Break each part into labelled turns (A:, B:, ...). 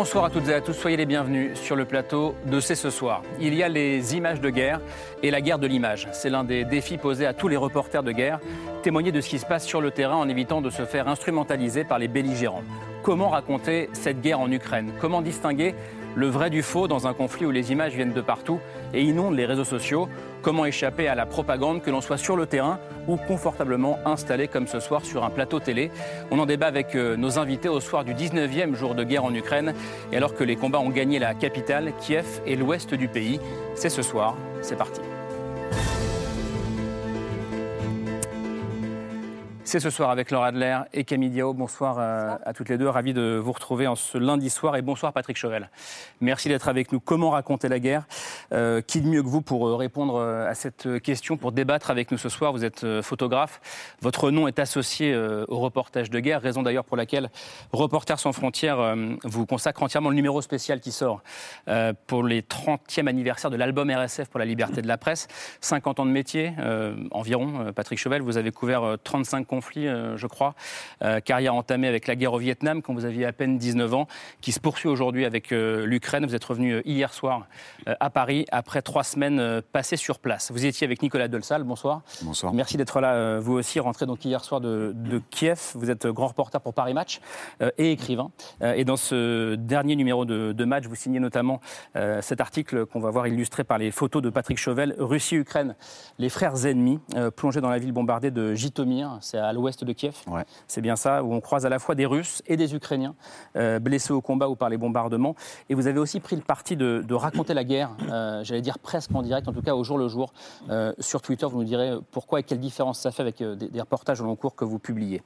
A: Bonsoir à toutes et à tous, soyez les bienvenus sur le plateau de C'est ce soir. Il y a les images de guerre et la guerre de l'image. C'est l'un des défis posés à tous les reporters de guerre, témoigner de ce qui se passe sur le terrain en évitant de se faire instrumentaliser par les belligérants. Comment raconter cette guerre en Ukraine? Comment distinguer le vrai du faux dans un conflit où les images viennent de partout et inondent les réseaux sociaux Comment échapper à la propagande que l'on soit sur le terrain ou confortablement installé comme ce soir sur un plateau télé On en débat avec euh, nos invités au soir du 19e jour de guerre en Ukraine et alors que les combats ont gagné la capitale, Kiev et l'ouest du pays. C'est ce soir, c'est parti. C'est ce soir avec Laura Adler et Camille Diao. Bonsoir, euh, à toutes les deux. Ravi de vous retrouver en ce lundi soir. Et bonsoir Patrick Chauvel. Merci d'être avec nous. Comment raconter la guerre? Euh, Qui de mieux que vous pour euh, répondre à cette question, pour débattre avec nous ce soir? Vous êtes photographe. Votre nom est associé au reportage de guerre, raison d'ailleurs pour laquelle Reporters sans frontières vous consacre entièrement le numéro spécial qui sort pour les 30e anniversaire de l'album RSF pour la liberté de la presse. 50 ans de métier environ. Patrick Chauvel, vous avez couvert 35 conflits conflit, euh, je crois. Euh, carrière entamée avec la guerre au Vietnam quand vous aviez à peine 19 ans, qui se poursuit aujourd'hui avec euh, l'Ukraine. Vous êtes revenu hier soir à Paris après trois semaines passées sur place. Vous étiez avec Nicolas Delsal. Bonsoir.
B: Bonsoir.
A: Merci d'être là, vous aussi, rentré donc hier soir de, Kiev. Vous êtes grand reporter pour Paris Match et écrivain. et dans ce dernier numéro de, de Match, vous signez notamment cet article qu'on va voir illustré par les photos de Patrick Chauvel, Russie-Ukraine, les frères ennemis, plongés dans la ville bombardée de Jitomir. C'est à à l'ouest de Kiev. C'est bien ça, où on croise à la fois des Russes et des Ukrainiens euh, blessés au combat ou par les bombardements. Et vous avez aussi pris le parti de, raconter la guerre, euh, j'allais dire presque en direct, en tout cas au jour le jour. Euh, sur Twitter, vous nous direz pourquoi et quelle différence ça fait avec des, reportages au long cours que vous publiez.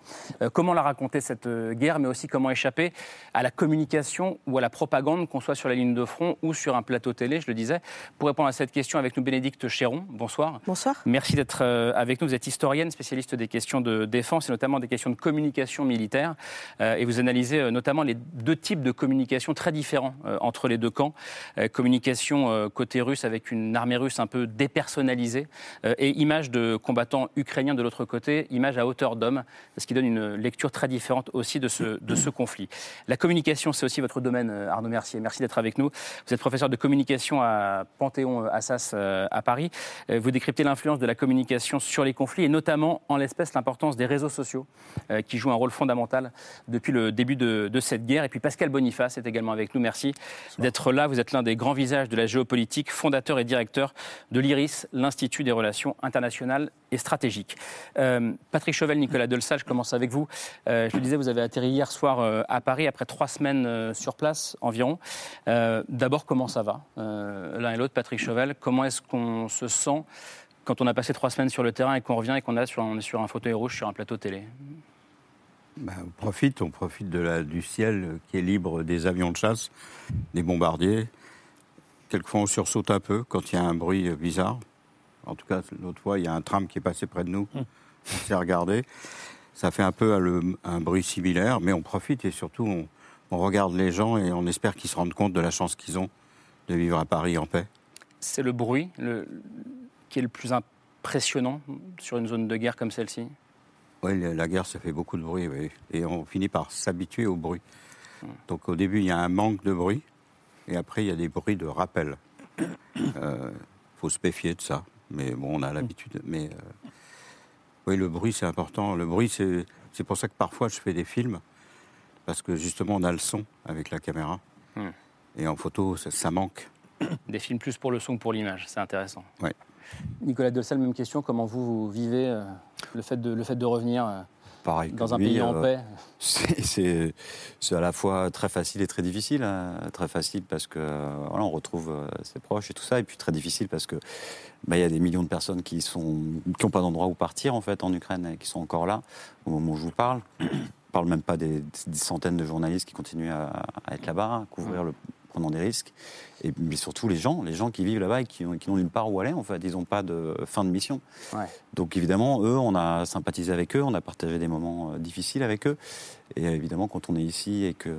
A: comment la raconter cette guerre, mais aussi comment échapper à la communication ou à la propagande, qu'on soit sur la ligne de front ou sur un plateau télé, je le disais. Pour répondre à cette question avec nous, Bénédicte Chéron. Bonsoir.
C: Bonsoir.
A: Merci d'être avec nous. Vous êtes historienne, spécialiste des questions de défense et notamment des questions de communication militaire. Euh, et vous analysez euh, notamment les deux types de communication très différents euh, entre les deux camps. communication côté russe avec une armée russe un peu dépersonnalisée et image de combattants ukrainiens de l'autre côté, image à hauteur d'homme, ce qui donne une lecture très différente aussi de ce, de ce conflit. La communication, c'est aussi votre domaine, Arnaud Mercier. Merci d'être avec nous. Vous êtes professeur de communication à Panthéon Assas à Paris. Vous décryptez l'influence de la communication sur les conflits et notamment, en l'espèce, l'importance des réseaux sociaux euh, qui jouent un rôle fondamental depuis le début de, cette guerre. Et puis Pascal Boniface est également avec nous. Merci d'être là. Vous êtes l'un des grands visages de la géopolitique, fondateur et directeur de l'IRIS, l'Institut des relations internationales et stratégiques. Euh, Patrick Chauvel, Nicolas Delsal, je commence avec vous. Euh, je le disais, vous avez atterri hier soir à Paris après trois semaines sur place environ. D'abord, comment ça va L'un et l'autre, Patrick Chauvel, comment est-ce qu'on se sent quand on a passé trois semaines sur le terrain et qu'on revient et qu'on est sur, un fauteuil rouge sur un plateau télé
B: ben, on profite, on profite de la, du ciel qui est libre des avions de chasse, des bombardiers. Quelquefois, on sursaute un peu quand il y a un bruit bizarre. En tout cas, l'autre fois, il y a un tram qui est passé près de nous. Hum. On s'est regardé. Ça fait un peu un, bruit similaire, mais on profite et surtout, on, on regarde les gens et on espère qu'ils se rendent compte de la chance qu'ils ont de vivre à Paris en paix.
A: C'est le bruit, le, qui est le plus impressionnant sur une zone de guerre comme celle-ci?
B: Oui, la guerre, ça fait beaucoup de bruit, et on finit par s'habituer au bruit. Donc au début, il y a un manque de bruit, et après, il y a des bruits de rappel. Il euh, faut se méfier de ça, mais bon, on a l'habitude. Mais euh, oui, le bruit, c'est important. Le bruit, c'est pour ça que parfois, je fais des films, parce que justement, on a le son avec la caméra. Hmm. Et en photo, ça, ça manque.
A: Des films plus pour le son que pour l'image, c'est intéressant.
B: Oui.
A: Nicolas Delsal, même question. Comment vous, vivez euh, le, fait de, le fait de revenir euh,
D: Pareil
A: dans un pays en euh, paix
D: C'est à la fois très facile et très difficile. Hein. Très facile parce que voilà, on retrouve ses proches et tout ça, et puis très difficile parce que bah, il y a des millions de personnes qui n'ont qui pas d'endroit où partir en fait en Ukraine et qui sont encore là au moment où je vous parle. parle même pas des, des centaines de journalistes qui continuent à, à être là-bas, à couvrir le prenant des risques. Et, mais surtout les gens, les gens qui vivent là-bas et qui, qui n'ont nulle part où aller, en fait. Ils n'ont pas de fin de mission.
A: Ouais.
D: Donc évidemment, eux, on a sympathisé avec eux, on a partagé des moments euh, difficiles avec eux. Et évidemment, quand on est ici et que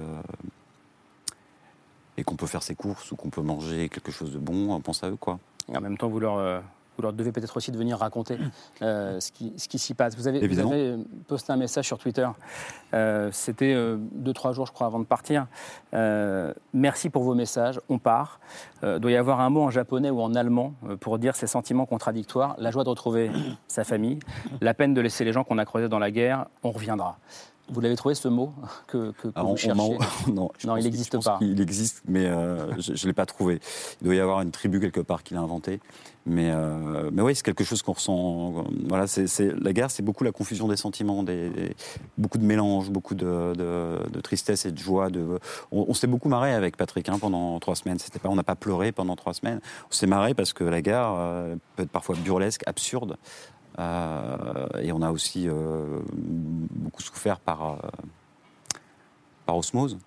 D: et qu'on peut faire ses courses ou qu'on peut manger quelque chose de bon, on pense à eux, quoi.
A: Et en même temps, vous leur, vous leur devez peut-être aussi de venir raconter euh, ce qui, ce qui s'y passe. Vous avez, vous
D: Évidemment.
A: avez posté un message sur Twitter. Euh, C'était euh, deux, trois jours, je crois, avant de partir. Merci pour vos messages. On part. Euh, doit y avoir un mot en japonais ou en allemand pour dire ces sentiments contradictoires. La joie de retrouver sa famille, la peine de laisser les gens qu'on a croisés dans la guerre. On reviendra. Vous l'avez trouvé ce mot que, que, que
D: Alors,
A: vous
D: on-
A: cherchez
D: on- non,
A: il
D: qu'il-
A: existe
D: je pense
A: pas.
D: qu'il existe, mais euh, je ne l'ai pas trouvé. Il doit y avoir une tribu quelque part qui l'a inventé. Mais, euh, mais oui, c'est quelque chose qu'on ressent. Voilà, c'est, c'est- la guerre, c'est beaucoup la confusion des sentiments, des, des- beaucoup de mélange, beaucoup de, de- de tristesse et de joie. De, on, on s'est beaucoup marré avec Patrick hein, pendant trois semaines. C'était pas, on n'a pas pleuré pendant trois semaines. On s'est marré parce que la guerre euh, peut être parfois burlesque, absurde. Euh, et on a aussi euh, beaucoup souffert par, euh, par osmose.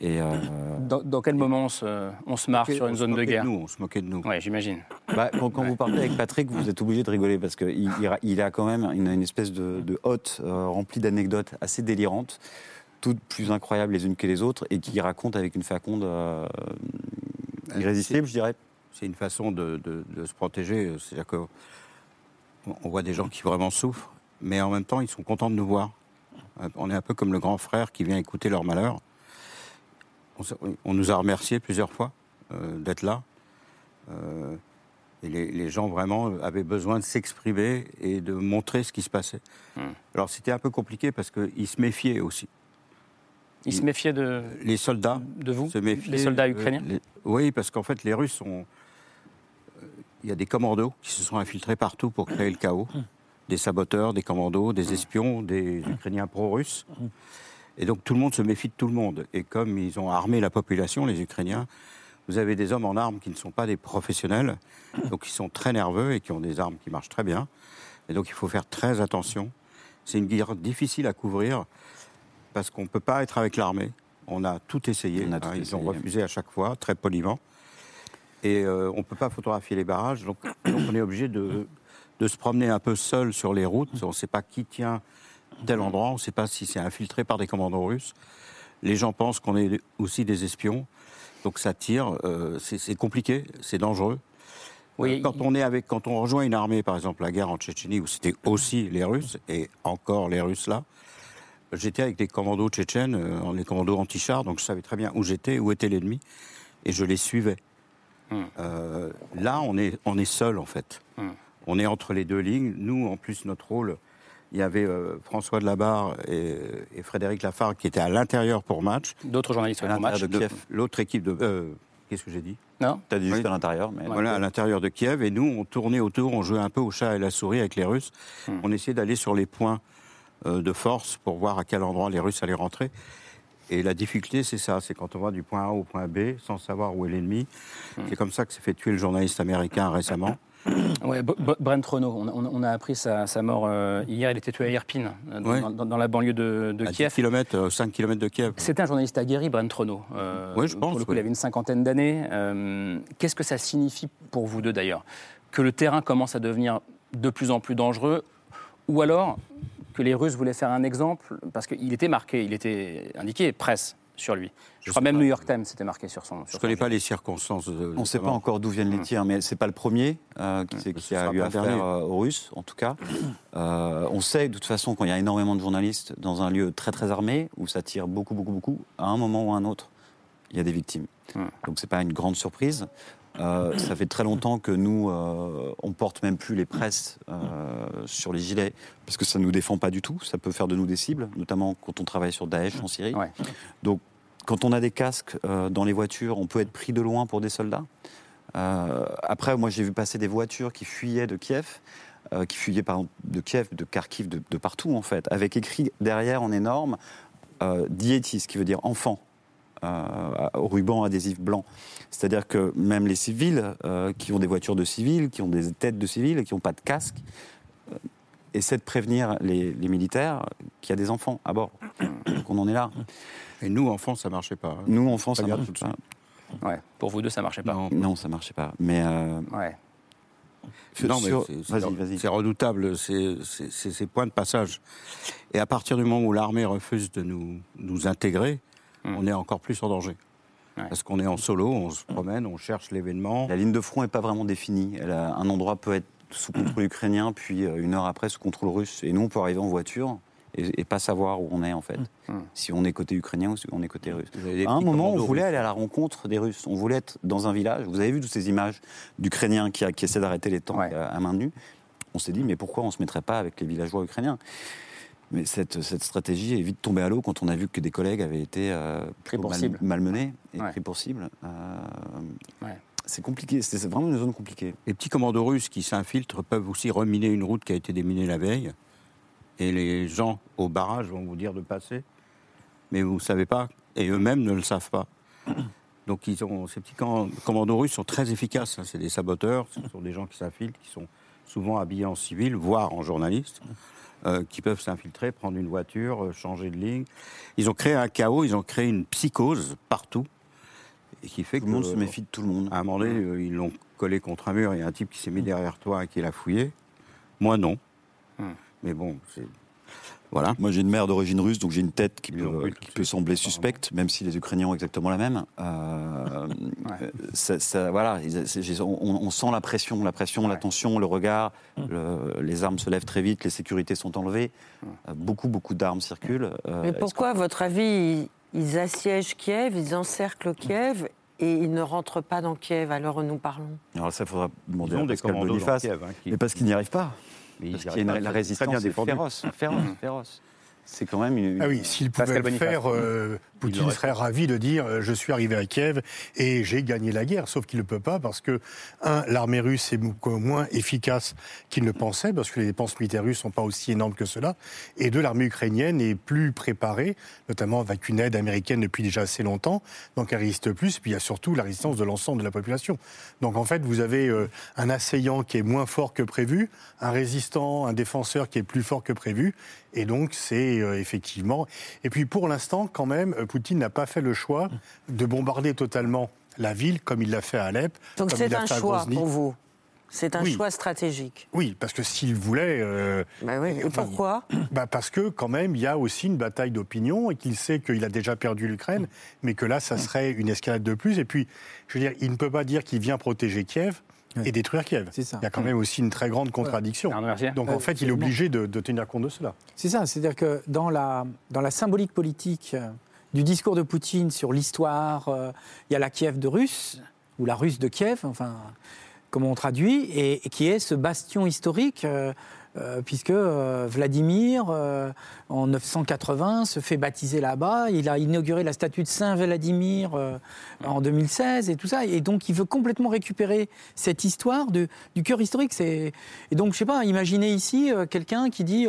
D: Et euh,
A: dans, dans quel moment on se, on se marre sur une zone de
B: moquait
A: guerre
B: nous, on se moquait de nous.
A: Oui, j'imagine.
D: bah, quand, quand vous partez avec Patrick, vous êtes obligé de rigoler parce qu'il il, a- il a quand même une, une espèce de, de hotte euh, remplie d'anecdotes assez délirantes, toutes plus incroyables les unes que les autres, et qui raconte avec une faconde euh, irrésistible, je dirais.
B: C'est une façon de, de- de se protéger. C'est-à-dire qu'on on voit des gens qui vraiment souffrent, mais en même temps, ils sont contents de nous voir. On est un peu comme le grand frère qui vient écouter leur malheur. On, nous a remercié plusieurs fois euh, d'être là. Euh, et les, les gens vraiment avaient besoin de s'exprimer et de montrer ce qui se passait.
A: Hmm.
B: Alors c'était un peu compliqué parce qu'ils se méfiaient aussi.
A: Ils se méfiaient de,
B: Les soldats
A: de vous
B: se.
A: Les soldats
B: euh,
A: ukrainiens?
B: les- Oui, parce qu'en fait, les Russes ont. Il y a des commandos qui se sont infiltrés partout pour créer le chaos. Des saboteurs, des commandos, des espions, des Ukrainiens pro-russes. Et donc tout le monde se méfie de tout le monde. Et comme ils ont armé la population, les Ukrainiens, vous avez des hommes en armes qui ne sont pas des professionnels, donc qui sont très nerveux et qui ont des armes qui marchent très bien. Et donc il faut faire très attention. C'est une guerre difficile à couvrir parce qu'on ne peut pas être avec l'armée. On a tout essayé.
D: On a tout
B: hein, ils
D: essayé.
B: ont refusé à chaque fois, très poliment. Et euh, on ne peut pas photographier les barrages. Donc, donc on est obligé de, de se promener un peu seul sur les routes. On ne sait pas qui tient tel endroit. On ne sait pas si c'est infiltré par des commandos russes. Les gens pensent qu'on est aussi des espions. Donc ça tire. euh, c'est compliqué, c'est dangereux.
A: Oui,
B: Euh, quand on est avec, quand on rejoint une armée, par exemple la guerre en Tchétchénie, où c'était aussi les Russes et encore les Russes là, j'étais avec des commandos tchétchènes, les commandos anti-chars, donc je savais très bien où j'étais, où était l'ennemi, et je les suivais.
A: Hmm.
B: Euh, là, on est, on est seul en fait.
A: Hmm.
B: On est entre les deux lignes. Nous, en plus, notre rôle, il y avait euh, François de Labarre et, et Frédéric Lafargue qui étaient à l'intérieur pour match.
A: D'autres journalistes
D: À l'intérieur de
B: De-
D: Kiev.
B: L'autre équipe de. euh, Qu'est-ce que j'ai dit?
A: Non
D: Tu as dit juste
B: Oui.
D: à l'intérieur, mais
B: Voilà, à l'intérieur de Kiev. Et nous, on tournait autour, on jouait un peu au chat et la souris avec les Russes.
A: Hmm.
B: On essayait d'aller sur les points euh, de force pour voir à quel endroit les Russes allaient rentrer. Et la difficulté, c'est ça, c'est quand on va du point A au point B sans savoir où est l'ennemi.
A: Hmm.
B: C'est comme ça que s'est fait tuer le journaliste américain récemment.
A: Ouais, B- Brent Renault, on, a appris sa, sa mort euh, hier. Il était tué à Irpine, euh, dans,
B: Ouais.
A: dans- dans la banlieue de, de
B: à 10
A: Kiev.
B: km, 5 km de Kiev.
A: C'était un journaliste aguerri, Brent Renault. Euh,
B: Oui, je pense,
A: Pour le coup,
B: oui.
A: il avait une cinquantaine d'années. Euh, Qu'est-ce que ça signifie pour vous deux d'ailleurs? Que le terrain commence à devenir de plus en plus dangereux Ou alors que les Russes voulaient faire un exemple Parce qu'il était marqué, il était indiqué presse sur lui. Je,
B: Je
A: crois même
B: pas.
A: New York Times s'était marqué sur son.
B: Je
A: sur
B: ne connais pas les circonstances. De,
D: On ne sait
B: sa
D: pas encore d'où viennent les tirs, mais c'est pas le premier euh, qui,
B: Mm.
D: qui a eu affaire euh, aux Russes, en tout cas. Euh, on sait de toute façon quand il y a énormément de journalistes dans un lieu très très armé où ça tire beaucoup beaucoup beaucoup, à un moment ou à un autre, il y a des victimes.
A: Mm.
D: Donc c'est pas une grande surprise. Euh, ça fait très longtemps que nous, euh, on porte même plus les presses euh, sur les gilets parce que ça nous défend pas du tout. Ça peut faire de nous des cibles, notamment quand on travaille sur Daesh en Syrie.
A: Ouais.
D: Donc, quand on a des casques euh, dans les voitures, on peut être pris de loin pour des soldats. Après, moi, j'ai vu passer des voitures qui fuyaient de Kiev, qui fuyaient par exemple, de Kiev, de Kharkiv, de, de partout en fait, avec écrit derrière en énorme ce qui veut dire enfant, euh, au ruban adhésif blanc. C'est-à-dire que même les civils, euh, qui ont des voitures de civils, qui ont des têtes de civils et qui n'ont pas de casque, euh, essaient de prévenir les, les militaires qu'il y a des enfants à bord. Donc on en est là.
B: Et nous, enfants, ça marchait pas. hein.
D: Nous, en France, ça
B: de
D: pas.
A: Ouais. Pour vous deux, ça marchait pas.
B: Non,
D: Non, ça marchait pas. Mais euh,
A: Ouais.
B: Non, mais
D: sur-
B: c'est- redoutable, ces points de passage. Et à partir du moment où l'armée refuse de nous, nous intégrer,
A: Hmm.
B: on est encore plus en danger.
A: Ouais.
B: Parce qu'on est en solo, on se promène, on cherche l'événement.
D: La ligne de front n'est pas vraiment définie. Elle a- un endroit peut être sous contrôle ukrainien, puis euh, une heure après sous contrôle russe. Et nous, on peut arriver en voiture et, et pas savoir où on est en fait.
A: Mm.
D: Si on est côté ukrainien ou si on est côté russe. À un moment, on voulait
B: russes.
D: aller à la rencontre des Russes. On voulait être dans un village. Vous avez vu toutes ces images d'Ukrainiens qui, essaient d'arrêter les tanks
A: Ouais.
D: à, à main nue. On s'est dit, mais pourquoi on ne se mettrait pas avec les villageois ukrainiens? Mais cette, cette stratégie est vite tombée à l'eau quand on a vu que des collègues avaient été euh,
A: Pris pour
D: mal-
A: cible.
D: malmenés et
A: Ouais.
D: pris pour cible. Euh,
A: Ouais.
D: C'est compliqué, c'est vraiment une zone compliquée.
B: Les petits commandos russes qui s'infiltrent peuvent aussi reminer une route qui a été déminée la veille. Et les gens au barrage vont vous dire de passer. Mais vous ne savez pas. Et eux-mêmes ne le savent pas. Donc ils ont, ces petits com- commandos russes sont très efficaces. hein. C'est des saboteurs, ce sont des gens qui s'infiltrent, qui sont souvent habillés en civil, voire en journaliste, euh, qui peuvent s'infiltrer, prendre une voiture, euh, changer de ligne. Ils ont créé un chaos, ils ont créé une psychose partout. Et qui fait
D: Tout
B: que
D: le monde se méfie de tout le monde.
B: à un moment donné, euh, ils l'ont collé contre un mur. Il y a un type qui s'est mis derrière toi et qui l'a fouillé. Moi, non.
A: Hmm.
B: Mais bon, c'est. Voilà.
D: Moi, j'ai une mère d'origine russe, donc j'ai une tête qui peut, qui sembler suspecte, même si les Ukrainiens ont exactement la même. Euh, euh, ça- ça- voilà, on, on sent la pression, la pression, la tension, le regard. le- les armes se lèvent très vite, les sécurités sont enlevées. Euh, beaucoup, beaucoup d'armes circulent.
C: Mais pourquoi, à votre avis, ils, assiègent Kiev, ils encerclent Kiev et ils ne rentrent pas dans Kiev? À l'heure où nous parlons
D: Alors ça, il faudra demander
B: Ils ont
D: à Pascal Boniface.
B: Kiev, hein, qui-
D: Mais parce qu'ils n'y arrivent pas.
B: Mais
D: Parce
B: y
D: qu'il y a une- la
B: C'est
D: résistance
B: très bien
D: féroce, féroce, féroce. C'est quand même une...
E: Ah oui, s'il pouvait le faire, euh, Poutine serait ravi de dire euh, je suis arrivé à Kiev et j'ai gagné la guerre. Sauf qu'il ne peut pas parce que, un, l'armée russe est beaucoup moins efficace qu'il ne pensait parce que les dépenses militaires russes ne sont pas aussi énormes que cela. Et deux, l'armée ukrainienne est plus préparée, notamment avec une aide américaine depuis déjà assez longtemps. Donc elle résiste plus. Puis il y a surtout la résistance de l'ensemble de la population. Donc en fait, vous avez euh, un assaillant qui est moins fort que prévu, un résistant, un défenseur qui est plus fort que prévu. Et donc, c'est euh, effectivement. Et puis, pour l'instant, quand même, Poutine n'a pas fait le choix de bombarder totalement la ville comme il l'a fait à Alep.
C: Donc
E: comme
C: c'est
E: il
C: un
E: fait
C: choix pour vous. C'est un
E: Oui.
C: choix stratégique.
E: Oui, parce que s'il voulait. euh,
C: Bah oui. Et
E: Enfin,
C: pourquoi
E: bah parce que, quand même, il y a aussi une bataille d'opinion et qu'il sait qu'il a déjà perdu l'Ukraine, mais que là, ça serait une escalade de plus. Et puis, je veux dire, il ne peut pas dire qu'il vient protéger Kiev et détruire Kiev.
F: C'est ça.
E: Il y a quand même aussi une très grande contradiction. Donc, en
F: Euh,
E: fait, il est obligé de, de tenir compte de cela.
F: C'est ça, c'est-à-dire que dans la, dans la symbolique politique euh, du discours de Poutine sur l'histoire, euh, il y a la Kiev de Russe, ou la Russe de Kiev, enfin, comment on traduit, et, qui est ce bastion historique, euh, euh, puisque Vladimir, en 980, se fait baptiser là-bas. Il a inauguré la statue de Saint Vladimir en 2016 et tout ça. Et donc, il veut complètement récupérer cette histoire du cœur historique. Et donc, je sais pas, imaginez ici quelqu'un qui dit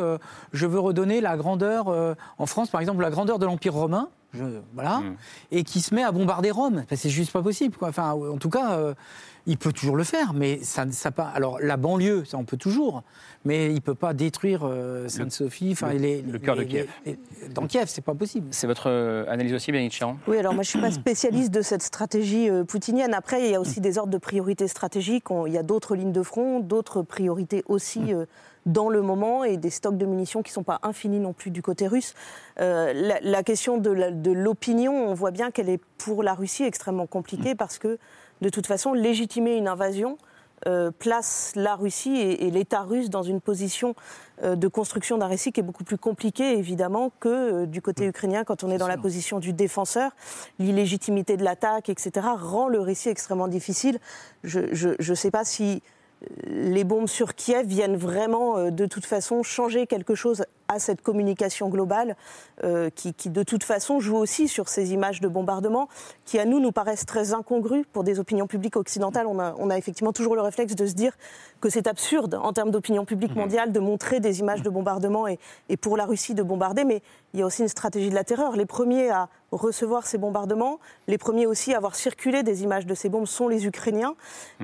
F: Je veux redonner la grandeur, en France, par exemple, la grandeur de l'Empire romain. Je- voilà,
A: Mm.
F: et qui se met à bombarder Rome. Enfin, c'est juste pas possible. Quoi. Enfin, en tout cas, euh, il peut toujours le faire, mais ça, ça pas. Alors la banlieue, ça on peut toujours, mais il peut pas détruire euh, Sainte-Sophie. Enfin,
A: le-
F: les-
A: le cœur de Kiev.
F: les- dans Kiev, c'est pas possible.
A: C'est votre euh, analyse aussi, Chiron?
G: Oui, alors moi je ne suis pas spécialiste de cette stratégie euh, poutinienne. Après, il y a aussi des ordres de priorité stratégiques. On- il y a d'autres lignes de front, d'autres priorités aussi euh, dans le moment et des stocks de munitions qui ne sont pas infinis non plus du côté russe. Euh, la, la question de l'opinion, on voit bien qu'elle est pour la Russie extrêmement compliquée parce que de toute façon, légitimer une invasion, euh, place la Russie et, et l'État russe dans une position euh, de construction d'un récit qui est beaucoup plus compliqué, évidemment, que euh, du côté ukrainien quand on est dans la position du défenseur. L'illégitimité de l'attaque, etc., rend le récit extrêmement difficile. Je ne sais pas si les bombes sur Kiev viennent vraiment, euh, de toute façon, changer quelque chose à cette communication globale euh, qui, qui, de toute façon, joue aussi sur ces images de bombardement qui, à nous, nous paraissent très incongrues pour des opinions publiques occidentales. On a, on a effectivement toujours le réflexe de se dire que c'est absurde, en termes d'opinion publique mondiale, de montrer des images de bombardement et, et pour la Russie de bombarder. Mais il y a aussi une stratégie de la terreur. Les premiers à recevoir ces bombardements, les premiers aussi à avoir circulé des images de ces bombes sont les Ukrainiens.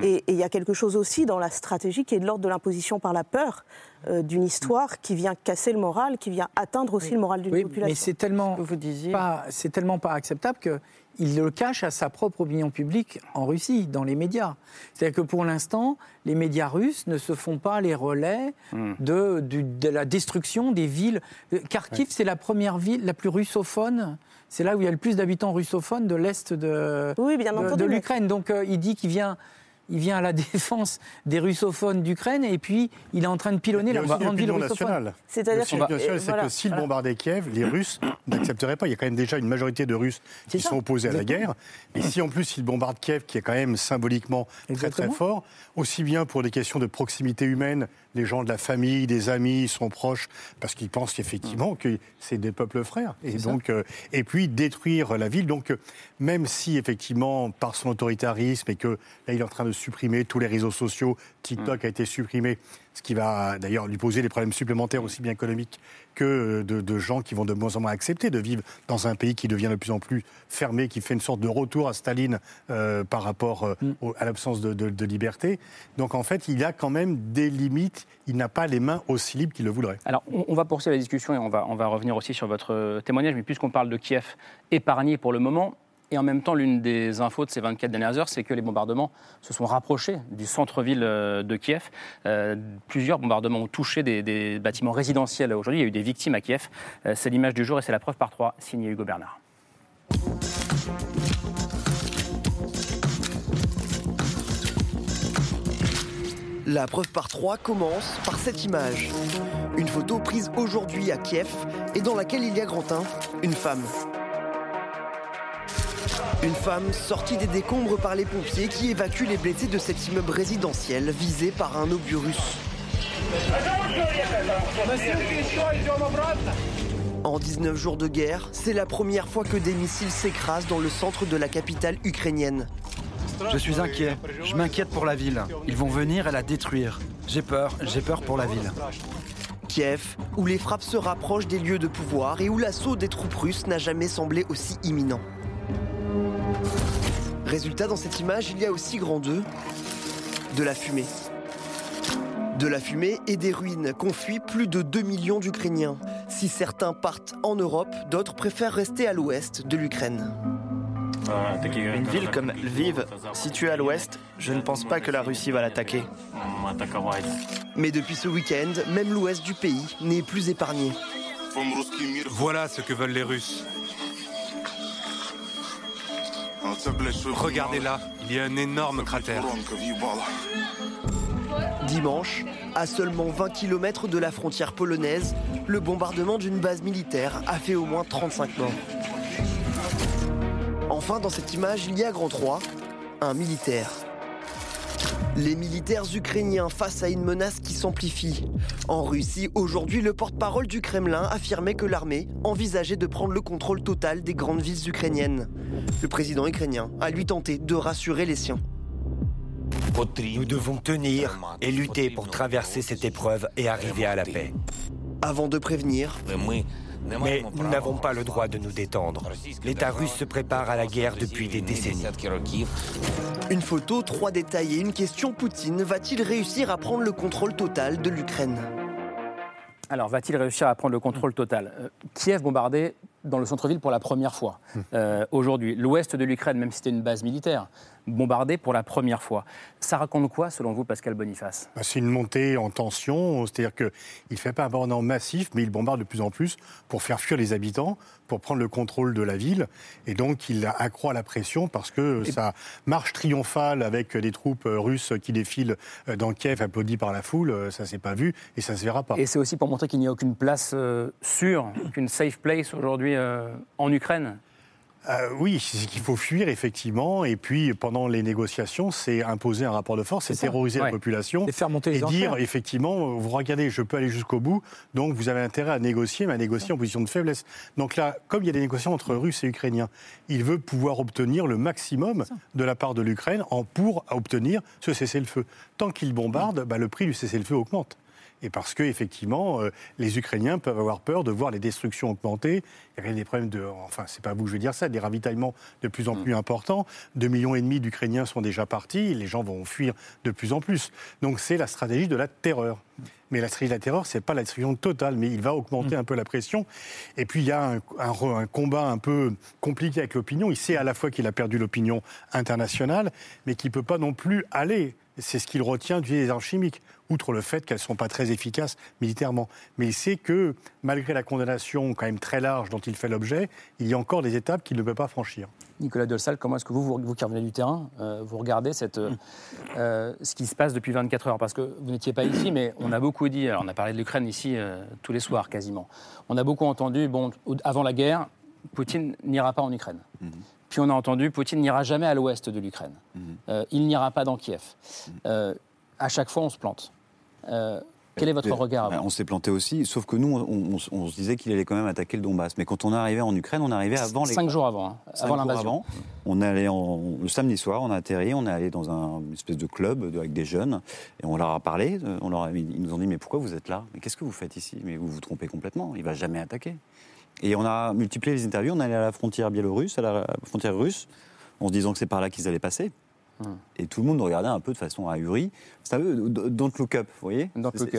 G: Et, et il y a quelque chose aussi dans la stratégie qui est de l'ordre de l'imposition par la peur. Euh, d'une histoire qui vient casser le moral, qui vient atteindre aussi le moral d'une
F: Oui,
G: population.
F: mais c'est tellement,
C: que vous disiez.
F: pas, c'est tellement pas acceptable qu'il le cache à sa propre opinion publique en Russie, dans les médias. C'est-à-dire que pour l'instant, les médias russes ne se font pas les relais
A: Hmm.
F: de, la destruction des villes. Kharkiv, c'est la première ville la plus russophone. C'est là où il y a le plus d'habitants russophones de l'Est de,
G: Oui, bien
F: de-
G: entendu,
F: de
G: mais-
F: l'Ukraine. Donc euh, il dit qu'il vient, il vient à la défense des russophones d'Ukraine et puis il est en train de pilonner la
E: aussi
F: grande ville russophone.
E: nationale.
G: C'est-à-dire que- et
E: c'est
G: voilà,
E: que s'ils
G: voilà.
E: bombardaient Kiev, les Russes n'accepteraient pas. Il y a quand même déjà une majorité de Russes qui
F: ça,
E: sont opposés à la guerre. Et si en plus ils bombardent Kiev, qui est quand même symboliquement très très fort, aussi bien pour des questions de proximité humaine, les gens de la famille, des amis sont proches, parce qu'ils pensent qu'effectivement que c'est des peuples frères. Et donc, euh, et puis détruire la ville. Donc, euh, même si effectivement par son autoritarisme et que là il est en train de supprimer tous les réseaux sociaux, TikTok a été supprimé, ce qui va d'ailleurs lui poser des problèmes supplémentaires aussi bien économiques que euh, de, de gens qui vont de moins en moins accepter de vivre dans un pays qui devient de plus en plus fermé, qui fait une sorte de retour à Staline euh, par rapport euh, au- à l'absence de, de- de liberté. Donc en fait, il a quand même des limites. Il n'a pas les mains aussi libres qu'il le voudrait.
A: Alors, on, on va poursuivre la discussion et on va, on va revenir aussi sur votre témoignage, mais puisqu'on parle de Kiev épargné pour le moment, et en même temps, l'une des infos de ces 24 dernières heures, c'est que les bombardements se sont rapprochés du centre-ville euh, de Kiev. Euh, plusieurs bombardements ont touché des, bâtiments résidentiels aujourd'hui. Il y a eu des victimes à Kiev. Euh, c'est l'image du jour et c'est la preuve par trois, signé Hugo Bernard.
H: La preuve par trois commence par cette image. Une photo prise aujourd'hui à Kiev et dans laquelle il y a Grantin, une femme. Une femme sortie des décombres par les pompiers qui évacuent les blessés de cet immeuble résidentiel visé par un obus russe. En 19 jours de guerre, c'est la première fois que des missiles s'écrasent dans le centre de la capitale ukrainienne.
I: Je suis inquiet. Je m'inquiète pour la ville. Ils vont venir et la détruire. J'ai peur. J'ai peur pour la ville.
H: Kiev, où les frappes se rapprochent des lieux de pouvoir et où l'assaut des troupes russes n'a jamais semblé aussi imminent. Résultat, dans cette image, il y a aussi grand 2, de la fumée. De la fumée et des ruines qu'ont fui plus de 2 millions d'Ukrainiens. Si certains partent en Europe, d'autres préfèrent rester à l'ouest de l'Ukraine.
J: Une ville comme Lviv, située à l'ouest, je ne pense pas que la Russie va l'attaquer.
H: Mais depuis ce week-end, même l'ouest du pays n'est plus épargné.
K: Voilà ce que veulent les Russes. Regardez là, il y a un énorme cratère.
H: Dimanche, à seulement 20 km de la frontière polonaise, le bombardement d'une base militaire a fait au moins 35 morts. Enfin, dans cette image, il y a grand 3, un militaire. Les militaires ukrainiens face à une menace qui s'amplifie. En Russie, aujourd'hui, le porte-parole du Kremlin affirmait que l'armée envisageait de prendre le contrôle total des grandes villes ukrainiennes. Le président ukrainien a lui tenté de rassurer les siens.
L: Nous devons tenir et lutter pour traverser cette épreuve et arriver à la paix.
H: Avant de prévenir,
L: Mais nous n'avons pas le droit de nous détendre. L'État russe se prépare à la guerre depuis des décennies.
H: Une photo, trois détails et une question Poutine va-t-il réussir à prendre le contrôle total de l'Ukraine?
A: Alors, va-t-il réussir à prendre le contrôle total? Euh, Kiev bombardé dans le centre-ville pour la première fois euh, aujourd'hui. L'ouest de l'Ukraine, même si c'était une base militaire, bombardé pour la première fois. Ça raconte quoi, selon vous, Pascal Boniface?
E: Bah, C'est une montée en tension, c'est-à-dire qu'il ne fait pas un bombardement massif, mais il bombarde de plus en plus pour faire fuir les habitants, pour prendre le contrôle de la ville. Et donc il accroît la pression parce que sa marche triomphale avec des troupes russes qui défilent dans Kiev, applaudies par la foule, ça s'est pas vu et ça se verra pas.
A: Et c'est aussi pour montrer qu'il n'y a aucune place euh, sûre, aucune safe place aujourd'hui euh, en Ukraine.
E: Euh, oui, c'est qu'il faut fuir effectivement, et puis pendant les négociations, c'est imposer un rapport de force, c'est terroriser
F: Ouais.
E: la population
F: C'est faire monter les
E: et dire effectivement, vous regardez, je peux aller jusqu'au bout, donc vous avez intérêt à négocier, mais à négocier en position de faiblesse. Donc là, comme il y a des négociations entre Russes et Ukrainiens, il veut pouvoir obtenir le maximum de la part de l'Ukraine en pour obtenir ce cessez-le-feu. Tant qu'il bombarde, bah, le prix du cessez-le-feu augmente. Et parce que effectivement, euh, les Ukrainiens peuvent avoir peur de voir les destructions augmenter. Il y a des problèmes de, enfin, c'est pas vous que je veux dire ça, des ravitaillements de plus en plus importants. Deux millions et demi d'Ukrainiens sont déjà partis. Les gens vont fuir de plus en plus. Donc c'est la stratégie de la terreur. Mais la stratégie de la terreur, c'est pas la destruction totale, mais il va augmenter un peu la pression. Et puis il y a un, un- un combat un peu compliqué avec l'opinion. Il sait à la fois qu'il a perdu l'opinion internationale, mais qu'il peut pas non plus aller. C'est ce qu'il retient les armes chimiques, outre le fait qu'elles ne sont pas très efficaces militairement. Mais il sait que, malgré la condamnation quand même très large dont il fait l'objet, il y a encore des étapes qu'il ne peut pas franchir.
A: Nicolas Dolsal, comment est-ce que vous, vous, vous qui revenez du terrain, euh, vous regardez cette, euh, euh, ce qui se passe depuis 24 heures? Parce que vous n'étiez pas ici, mais on a beaucoup dit, alors on a parlé de l'Ukraine ici euh, tous les soirs quasiment. On a beaucoup entendu, bon, avant la guerre, Poutine n'ira pas en Ukraine. Puis on a entendu, Poutine n'ira jamais à l'ouest de l'Ukraine. Euh, il n'ira pas dans Kiev. Euh, à chaque fois, on se plante. Euh, quel est votre
D: Mais-
A: regard
D: bah, On s'est planté aussi, sauf que nous, on, on- on se disait qu'il allait quand même attaquer le Donbass. Mais quand on est arrivé en Ukraine, on est arrivé avant les.
A: Cinq jours avant, hein,
D: Cinq
A: avant l'invasion.
D: avant. On est allé en- le samedi soir, on a atterri, on est allé dans un une espèce de club de- avec des jeunes et on leur a parlé. On leur a- ils nous ont dit mais pourquoi vous êtes là? Mais qu'est-ce que vous faites ici? Mais vous vous trompez complètement. Il va jamais attaquer. Et on a multiplié les interviews. On est allé à la frontière biélorusse, à la frontière russe, en se disant que c'est par là qu'ils allaient passer. Et tout le monde nous regardait un peu de façon ahurie. C'est un peu d- don't look up, vous voyez?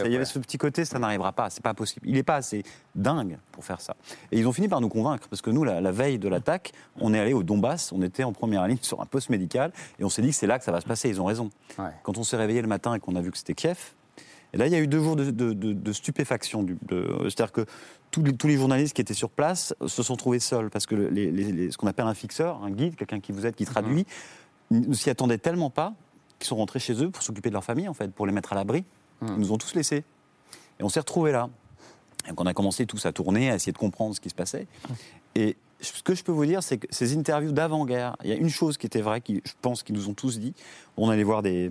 D: Il y avait ce petit côté, ça n'arrivera pas, c'est pas possible. Il n'est pas assez dingue pour faire ça. Et ils ont fini par nous convaincre, parce que nous, la, la veille de l'attaque, on est allé au Donbass, on était en première ligne sur un poste médical, et on s'est dit que c'est là que ça va se passer. Ils ont raison.
A: Ouais.
D: Quand on s'est réveillé le matin et qu'on a vu que c'était Kiev, et là, il y a eu deux jours de, de- de- de stupéfaction. C'est-à-dire que tous les, tous les journalistes qui étaient sur place se sont trouvés seuls, parce que les- les- les- ce qu'on appelle un fixeur, un guide, quelqu'un qui vous aide, qui traduit, ne s'y attendaient tellement pas qu'ils sont rentrés chez eux pour s'occuper de leur famille, en fait, pour les mettre à l'abri. Ils nous ont tous laissés. Et on s'est retrouvés là. Donc on a commencé tous à tourner, à essayer de comprendre ce qui se passait. Et ce que je peux vous dire, c'est que ces interviews d'avant-guerre, il y a une chose qui était vraie, qui, je pense qu'ils nous ont tous dit. On allait voir des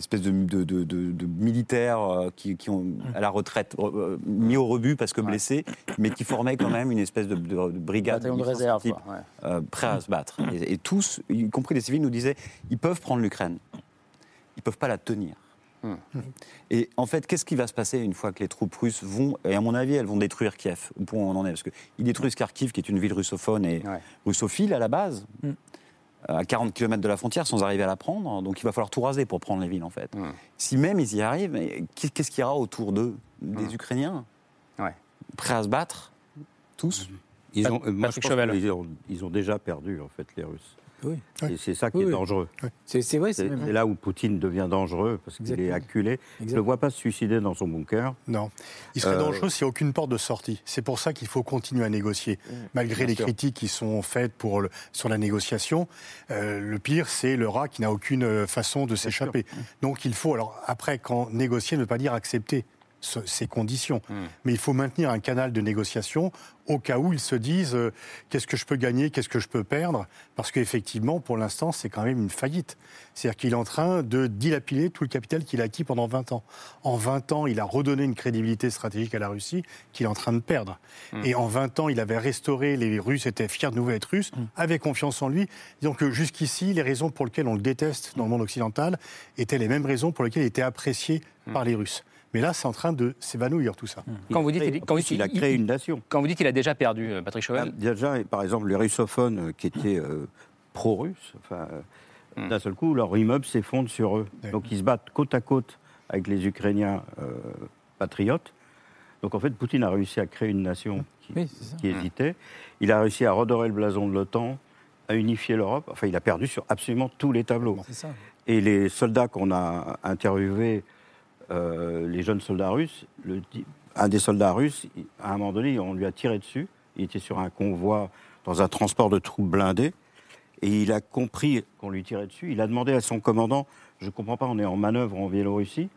D: espèces de, de- de- de- de militaires euh, qui, qui ont, à la retraite, euh, mis au rebut parce que blessés, mais qui formaient quand même une espèce de, de- de brigade
A: de réserve,
D: type,
A: quoi, ouais.
D: euh, prêts à se battre. Et, et tous, y compris les civils, nous disaient ils peuvent prendre l'Ukraine, ils peuvent pas la tenir.
A: Hmm.
D: Et en fait, qu'est-ce qui va se passer une fois que les troupes russes vont, et à mon avis, elles vont détruire Kiev, au point où on en est Parce qu'ils détruisent Kharkiv, qui est une ville russophone et russophile à la base. À 40 km de la frontière, sans arriver à la prendre. Donc il va falloir tout raser pour prendre les villes, en fait. Si même ils y arrivent, qu'est-ce qu'il y aura autour d'eux Des Ukrainiens? Prêts à se battre Tous?
B: Ils ont, euh, moi,
A: Patrick
B: je pense
A: Chauvel.
B: qu'ils ont, ils ont déjà perdu, en fait, les Russes.
F: Oui.
B: Et c'est ça qui
F: Oui,
B: est
F: oui.
B: dangereux.
F: C'est vrai, c'est
B: là où Poutine devient dangereux, parce qu'il est
F: Exactement.
B: acculé. Je ne le vois pas se suicider dans son bunker.
E: Non. Il serait
B: Euh,
E: dangereux s'il n'y a aucune porte de sortie. C'est pour ça qu'il faut continuer à négocier. Malgré
B: Bien
E: les
B: sûr.
E: critiques qui sont faites pour le- sur la négociation, euh, le pire, c'est le rat qui n'a aucune euh, façon de s'échapper. Donc il faut, alors après, quand négocier ne veut pas dire accepter ce- ces conditions, mais il faut maintenir un canal de négociation au cas où ils se disent euh, qu'est-ce que je peux gagner, qu'est-ce que je peux perdre, parce qu'effectivement, pour l'instant, c'est quand même une faillite. C'est-à-dire qu'il est en train de dilapider tout le capital qu'il a acquis pendant 20 ans. En 20 ans, il a redonné une crédibilité stratégique à la Russie qu'il est en train de perdre. Et en 20 ans, il avait restauré, les Russes étaient fiers de nouveau être Russes, avaient confiance en lui. Disons que jusqu'ici, les raisons pour lesquelles on le déteste dans le monde occidental étaient les mêmes raisons pour lesquelles il était apprécié par les Russes. Mais là, c'est en train de s'évanouir tout ça.
A: Quand vous dites,
B: en
A: quand dites-
B: il a créé une nation.
A: Quand vous dites qu'il a déjà perdu, euh, Patrick Chauvel,
B: Déjà, par exemple, les russophones euh, qui étaient euh, pro-russes, enfin, d'un seul coup, leur immeuble s'effondre sur eux. Donc ils se battent côte à côte avec les Ukrainiens euh, patriotes. Donc en fait, Poutine a réussi à créer une nation qui,
F: Oui,
B: qui hésitait. Il a réussi à redorer le blason de l'OTAN, à unifier l'Europe. Enfin, il a perdu sur absolument tous les tableaux.
F: Ça.
B: Et les soldats qu'on a interviewés, euh, les jeunes soldats russes, un des soldats russes, à un moment donné, on lui a tiré dessus. Il était sur un convoi dans un transport de troupes blindées. Et il a compris qu'on lui tirait dessus. Il a demandé à son commandant Je ne comprends pas, on est en manœuvre en Biélorussie.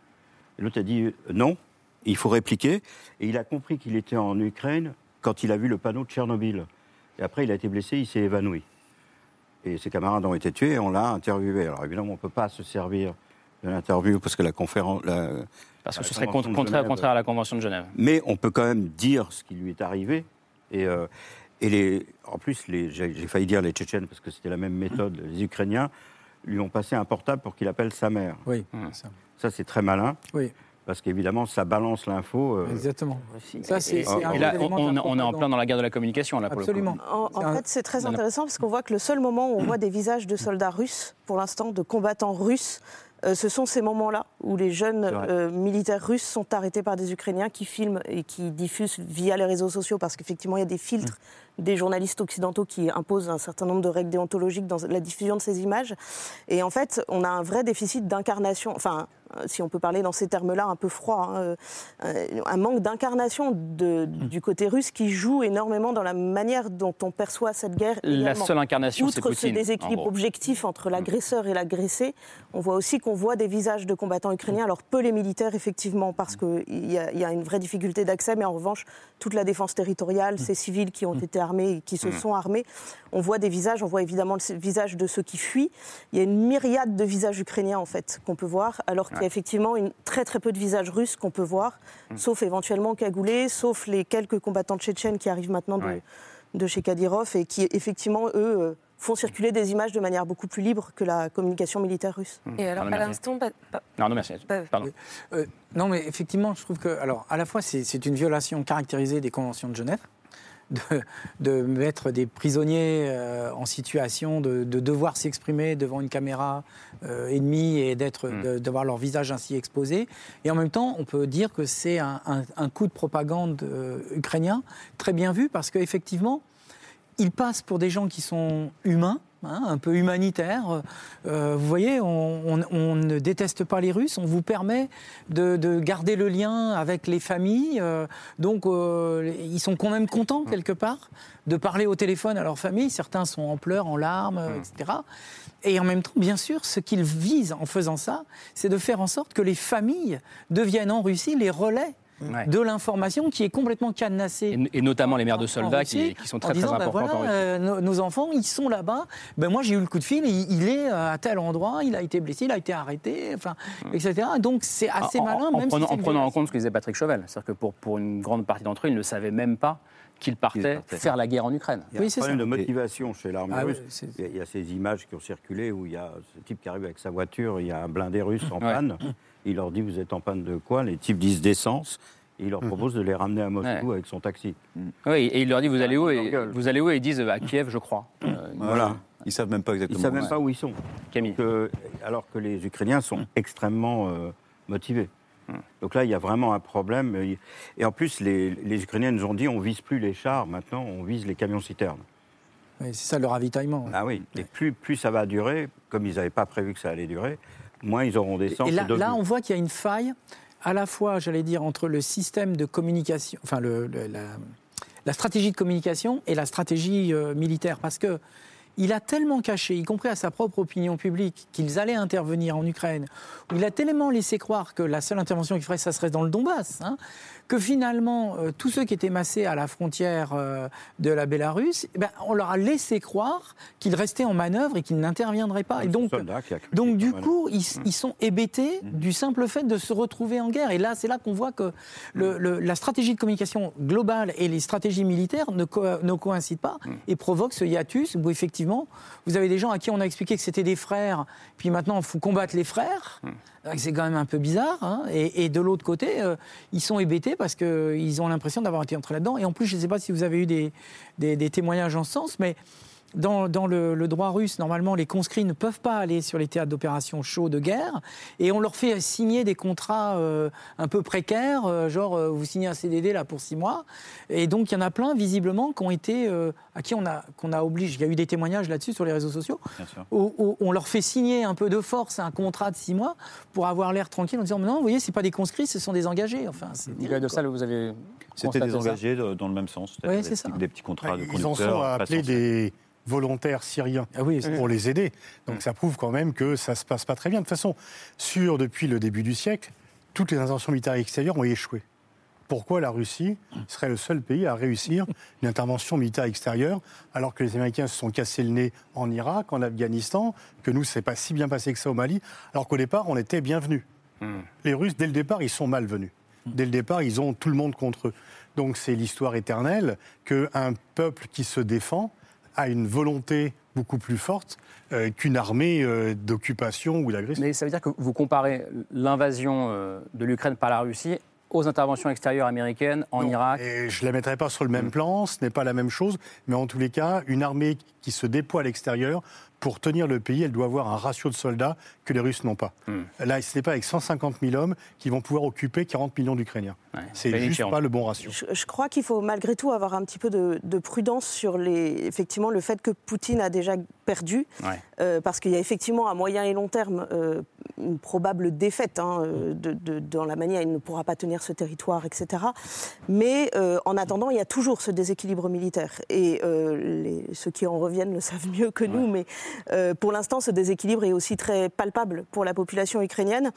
B: L'autre a dit Non, il faut répliquer. Et il a compris qu'il était en Ukraine quand il a vu le panneau de Tchernobyl. Et après, il a été blessé, il s'est évanoui. Et ses camarades ont été tués on l'a interviewé. Alors évidemment, on ne peut pas se servir de l'interview parce que la conférence. la-
A: parce que ce serait contraire,
B: Genève-
A: contraire à la Convention de Genève.
B: mais on peut quand même dire ce qui lui est arrivé. Et, euh, et les, en plus, les- j'ai j'ai failli dire les Tchétchènes parce que c'était la même méthode. Les Ukrainiens lui ont passé un portable pour qu'il appelle sa mère.
F: Oui,
A: Hmm.
F: ça.
B: Ça, c'est très malin.
F: Oui.
B: parce qu'évidemment, ça balance l'info. euh,
F: Exactement. Ça, c'est
A: Et,
F: c'est un
A: et là, on, est en plein dans la guerre de la communication, là, pour le coup.
F: Absolument.
G: En, fait, c'est très intéressant parce qu'on voit que le seul moment où on voit des visages de soldats russes, pour l'instant, de combattants russes, euh, ce sont ces moments-là où les jeunes euh, militaires russes sont arrêtés par des Ukrainiens qui filment et qui diffusent via les réseaux sociaux parce qu'effectivement, il y a des filtres des journalistes occidentaux qui imposent un certain nombre de règles déontologiques dans la diffusion de ces images. Et en fait, on a un vrai déficit d'incarnation, enfin, euh, si on peut parler dans ces termes-là un peu froids, hein, euh, un manque d'incarnation du côté russe qui joue énormément dans la manière dont on perçoit cette guerre.
A: La
G: également.
A: seule incarnation, c'est
G: Outre ce
A: Poutine. en
G: déséquilibre
A: gros.
G: objectif entre l'agresseur et l'agressé, on voit aussi qu'on voit des visages de combattants ukrainiens. Alors peu les militaires, effectivement, parce qu'il y, y a une vraie difficulté d'accès, mais en revanche, toute la défense territoriale, ces civils qui ont été armés qui se sont armés, on voit des visages, on voit évidemment le visage de ceux qui fuient. Il y a une myriade de visages ukrainiens, en fait, qu'on peut voir, alors qu'il y a effectivement une, très très peu de visages russes qu'on peut voir, sauf éventuellement cagoulés, sauf les quelques combattants tchétchènes qui arrivent maintenant de,
A: Ouais.
G: de chez Kadyrov et qui, effectivement, eux, euh, font circuler des images de manière beaucoup plus libre que la communication militaire russe.
M: Et alors,
A: Pardon,
M: à l'instant, pas- pas-
A: Non, non, merci.
M: pas-
A: Pardon.
F: Euh, non, mais effectivement, je trouve que, alors, à la fois, c'est une violation caractérisée des conventions de Genève, de, de mettre des prisonniers euh, en situation de, de devoir s'exprimer devant une caméra euh, ennemie et d'être, de- d'avoir leur visage ainsi exposé. Et en même temps, on peut dire que c'est un, un- un coup de propagande euh, ukrainien très bien vu parce qu'effectivement, ils passent pour des gens qui sont humains, hein, un peu humanitaires. Euh, vous voyez, on, on- on ne déteste pas les Russes, on vous permet de, de garder le lien avec les familles. euh, donc, euh, ils sont quand même contents, quelque part, de parler au téléphone à leur famille. Certains sont en pleurs, en larmes, etc. Et en même temps, bien sûr, ce qu'ils visent en faisant ça, c'est de faire en sorte que les familles deviennent en Russie les relais
A: Ouais.
F: de l'information qui est complètement cadenassée
A: Et, et notamment les mères de soldats qui,
F: Russie,
A: qui sont
F: en
A: très
F: disant,
A: très importantes
F: voilà,
A: en
F: euh, nos, nos enfants, ils sont là-bas. Ben moi, j'ai eu le coup de fil. Il, il est euh, à tel endroit. Il a été blessé. Il a été arrêté. Enfin, etc. Donc c'est assez
A: En-
F: malin,
A: en,
F: même
A: prenant,
F: si
A: en prenant en compte ce que disait Patrick Chauvel. C'est-à-dire que pour, pour une grande partie d'entre eux, ils ne savaient même pas qu'ils partaient
B: partaient.
A: faire la guerre en Ukraine.
B: Il y a
F: Oui,
B: un
F: c'est
B: problème
F: ça.
B: de motivation chez l'armée
F: Ah
B: russe. il, y a, il y a ces images qui ont circulé où il y a ce type qui arrive avec sa voiture, il y a un blindé russe en
A: Ouais.
B: panne. Il leur dit Vous êtes en panne de quoi? Les types disent d'essence. Et il leur propose de les ramener à Moscou avec son taxi.
A: Oui, et il leur dit Vous allez où et. Vous allez où Et ils disent À Kiev, je crois. Euh,
B: Voilà.
D: Ils savent même pas
B: Ils ne
D: exactement.
B: savent même
D: Ouais.
B: pas où ils sont.
A: Camille.
B: Que- alors que les Ukrainiens sont extrêmement euh, motivés. Donc là, il y a vraiment un problème. Et- Et en plus, les, les Ukrainiens nous ont dit on vise plus les chars, maintenant on vise les camions-citernes.
F: Oui, c'est ça le ravitaillement.
B: Ah oui. Et plus, plus ça va durer, comme ils n'avaient pas prévu que ça allait durer, moins ils auront d'essence.
F: Et là,
B: et d'obus.
F: là, on voit qu'il y a une faille, à la fois, j'allais dire, entre le système de communication, enfin, le- le- la, la stratégie de communication et la stratégie euh, militaire. Parce que il a tellement caché, y compris à sa propre opinion publique, qu'ils allaient intervenir en Ukraine, où il a tellement laissé croire que la seule intervention qu'il ferait, ça serait dans le Donbass, hein, que finalement, euh, tous ceux qui étaient massés à la frontière euh, de la Bélarus, eh ben, on leur a laissé croire qu'ils restaient en manœuvre et qu'ils n'interviendraient pas. Et donc, donc du coup, ils, ils sont hébétés du simple fait de se retrouver en guerre. Et là, c'est là qu'on voit que le- le- la stratégie de communication globale et les stratégies militaires ne, co- ne coïncident pas et provoquent ce hiatus où effectivement, vous avez des gens à qui on a expliqué que c'était des frères, puis maintenant il faut combattre les frères. C'est quand même un peu bizarre. hein. Et, et de l'autre côté, euh, ils sont hébétés parce qu'ils ont l'impression d'avoir été entrés là-dedans. Et en plus, je ne sais pas si vous avez eu des, des- des témoignages en ce sens, mais dans, dans le, le droit russe, normalement, les conscrits ne peuvent pas aller sur les théâtres d'opérations chauds de guerre, et on leur fait signer des contrats euh, un peu précaires, euh, genre euh, vous signez un CDD là pour six mois, et donc il y en a plein visiblement qui ont été euh, à qui on a qu'on a obligé. Il y a eu des témoignages là-dessus sur les réseaux sociaux,
D: Bien sûr.
F: où, où on leur fait signer un peu de force un contrat de six mois pour avoir l'air tranquille en disant non, vous voyez, c'est pas des conscrits, ce sont des engagés. Enfin, c'est
A: Nicolas de Salle, vous avez.
D: C'était des engagés dans le même sens.
F: Ouais,
D: des,
F: c'est ça.
D: petits- des petits contrats de
E: Ils en
D: conducteurs.
E: sont à
D: pas
E: appeler
D: censés.
E: des volontaires syriens
F: Ah oui,
E: pour les aider. Donc ça prouve quand même que ça se passe pas très bien. De toute façon, sur depuis le début du siècle, toutes les interventions militaires extérieures ont échoué. Pourquoi la Russie serait le seul pays à réussir une intervention militaire extérieure alors que les Américains se sont cassés le nez en Irak, en Afghanistan, que nous, c'est pas si bien passé que ça au Mali, alors qu'au départ, on était bienvenus? Les Russes, dès le départ, ils sont malvenus. Dès le départ, ils ont tout le monde contre eux. Donc c'est l'histoire éternelle qu'un peuple qui se défend a une volonté beaucoup plus forte euh, qu'une armée euh, d'occupation ou d'agression.
A: Mais ça veut dire que vous comparez l'invasion euh, de l'Ukraine par la Russie aux interventions extérieures américaines en
E: Non,
A: Irak.
E: Et je ne la mettrai pas sur le même
A: Mm.
E: plan, ce n'est pas la même chose, mais en tous les cas, une armée qui se déploie à l'extérieur, pour tenir le pays, elle doit avoir un ratio de soldats que les Russes n'ont pas.
A: Mm.
E: Là, ce n'est pas avec 150 000 hommes qui vont pouvoir occuper 40 millions d'Ukrainiens.
A: Ouais.
E: C'est juste pas le bon ratio.
G: Je, je crois qu'il faut malgré tout avoir un petit peu de, de prudence sur les, effectivement, le fait que Poutine a déjà perdu,
A: Ouais.
G: Euh, parce qu'il y a effectivement à moyen et long terme euh, une probable défaite hein, euh, de, de- dans la manière, il ne pourra pas tenir ce territoire, etc. Mais euh, en attendant, il y a toujours ce déséquilibre militaire. Et euh, les- ceux qui en reviennent le savent mieux que nous, mais euh, pour l'instant, ce déséquilibre est aussi très palpable pour la population ukrainienne.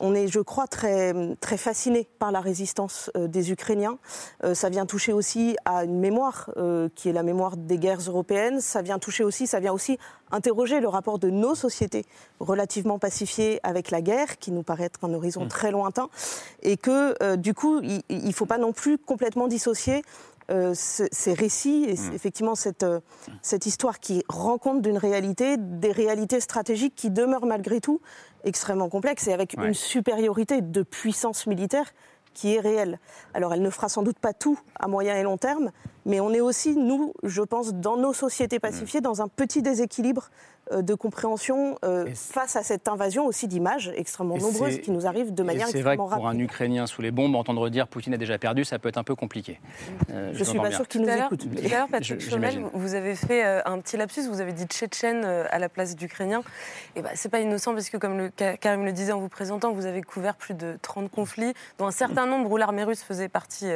G: On est, je crois, très, très fasciné par la résistance euh, des Ukrainiens. Euh, ça vient toucher aussi à une mémoire euh, qui est la mémoire des guerres européennes. Ça vient toucher aussi, ça vient aussi interroger le rapport de nos sociétés relativement pacifiées avec la guerre, qui nous paraît être un horizon très lointain, et que euh, du coup, il ne faut pas non plus complètement dissocier euh, ce- ces récits et c- effectivement cette, euh, cette histoire qui rend compte d'une réalité, des réalités stratégiques qui demeurent malgré tout extrêmement complexes et avec
A: Ouais.
G: une supériorité de puissance militaire qui est réelle. Alors elle ne fera sans doute pas tout à moyen et long terme, mais on est aussi, nous, je pense, dans nos sociétés pacifiées, dans un petit déséquilibre euh, de compréhension euh, face à cette invasion aussi d'images extrêmement
A: Et
G: nombreuses qui nous arrivent de manière
A: C'est vrai que
G: extrêmement
A: pour un
G: rapide.
A: Ukrainien sous les bombes, entendre dire Poutine a déjà perdu, ça peut être un peu compliqué. Euh,
G: Je suis
A: l'entends
G: pas sûre qu'il nous écoute.
M: tout
G: mais-
M: à l'heure, Patrick Chomel, vous avez fait euh, un petit lapsus, vous avez dit tchétchène euh, à la place d'ukrainien. Et ben, c'est pas innocent parce que, comme le, Ka- Karim le disait en vous présentant, vous avez couvert plus de 30 conflits, dont un certain nombre où l'armée russe faisait partie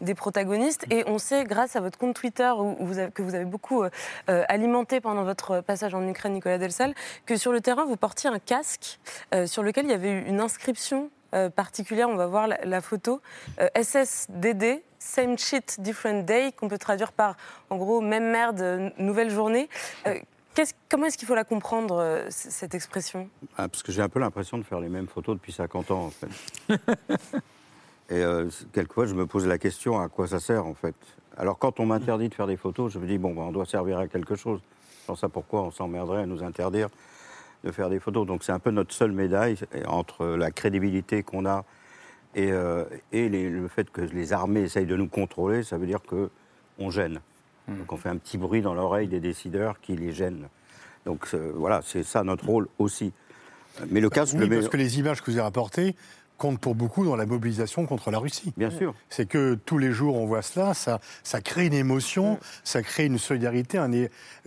M: des protagonistes. Et on sait, grâce à votre compte Twitter, où vous avez- que vous avez beaucoup euh, euh, alimenté pendant votre passage en Ukraine, Nicolas Delsal, que sur le terrain, vous portiez un casque euh, sur lequel il y avait eu une inscription euh, particulière. On va voir la, la photo. Euh, SSDD, Same Shit, Different Day, qu'on peut traduire par, en gros, même merde, nouvelle journée. Euh, comment est-ce qu'il faut la comprendre, euh, cette expression?
B: Ah, parce que j'ai un peu l'impression de faire les mêmes photos depuis 50 ans, en fait. Et euh, quelquefois, je me pose la question à quoi ça sert, en fait? Alors, quand on m'interdit de faire des photos, je me dis, bon, ben, on doit servir à quelque chose. Sans ça, pourquoi on s'emmerderait à nous interdire de faire des photos Donc, c'est un peu notre seule médaille entre la crédibilité qu'on a et, euh, et les- le fait que les armées essayent de nous contrôler, ça veut dire qu'on gêne. Donc, on fait un petit bruit dans l'oreille des décideurs qui les gênent. Donc, euh, voilà, c'est ça notre rôle aussi. Mais le casque,
E: Oui,
B: le
E: parce que les images que vous avez rapportées comptent pour beaucoup dans la mobilisation contre la Russie.
B: Bien sûr.
E: C'est que tous les jours on voit cela, ça, ça crée une émotion, ça crée une solidarité. Un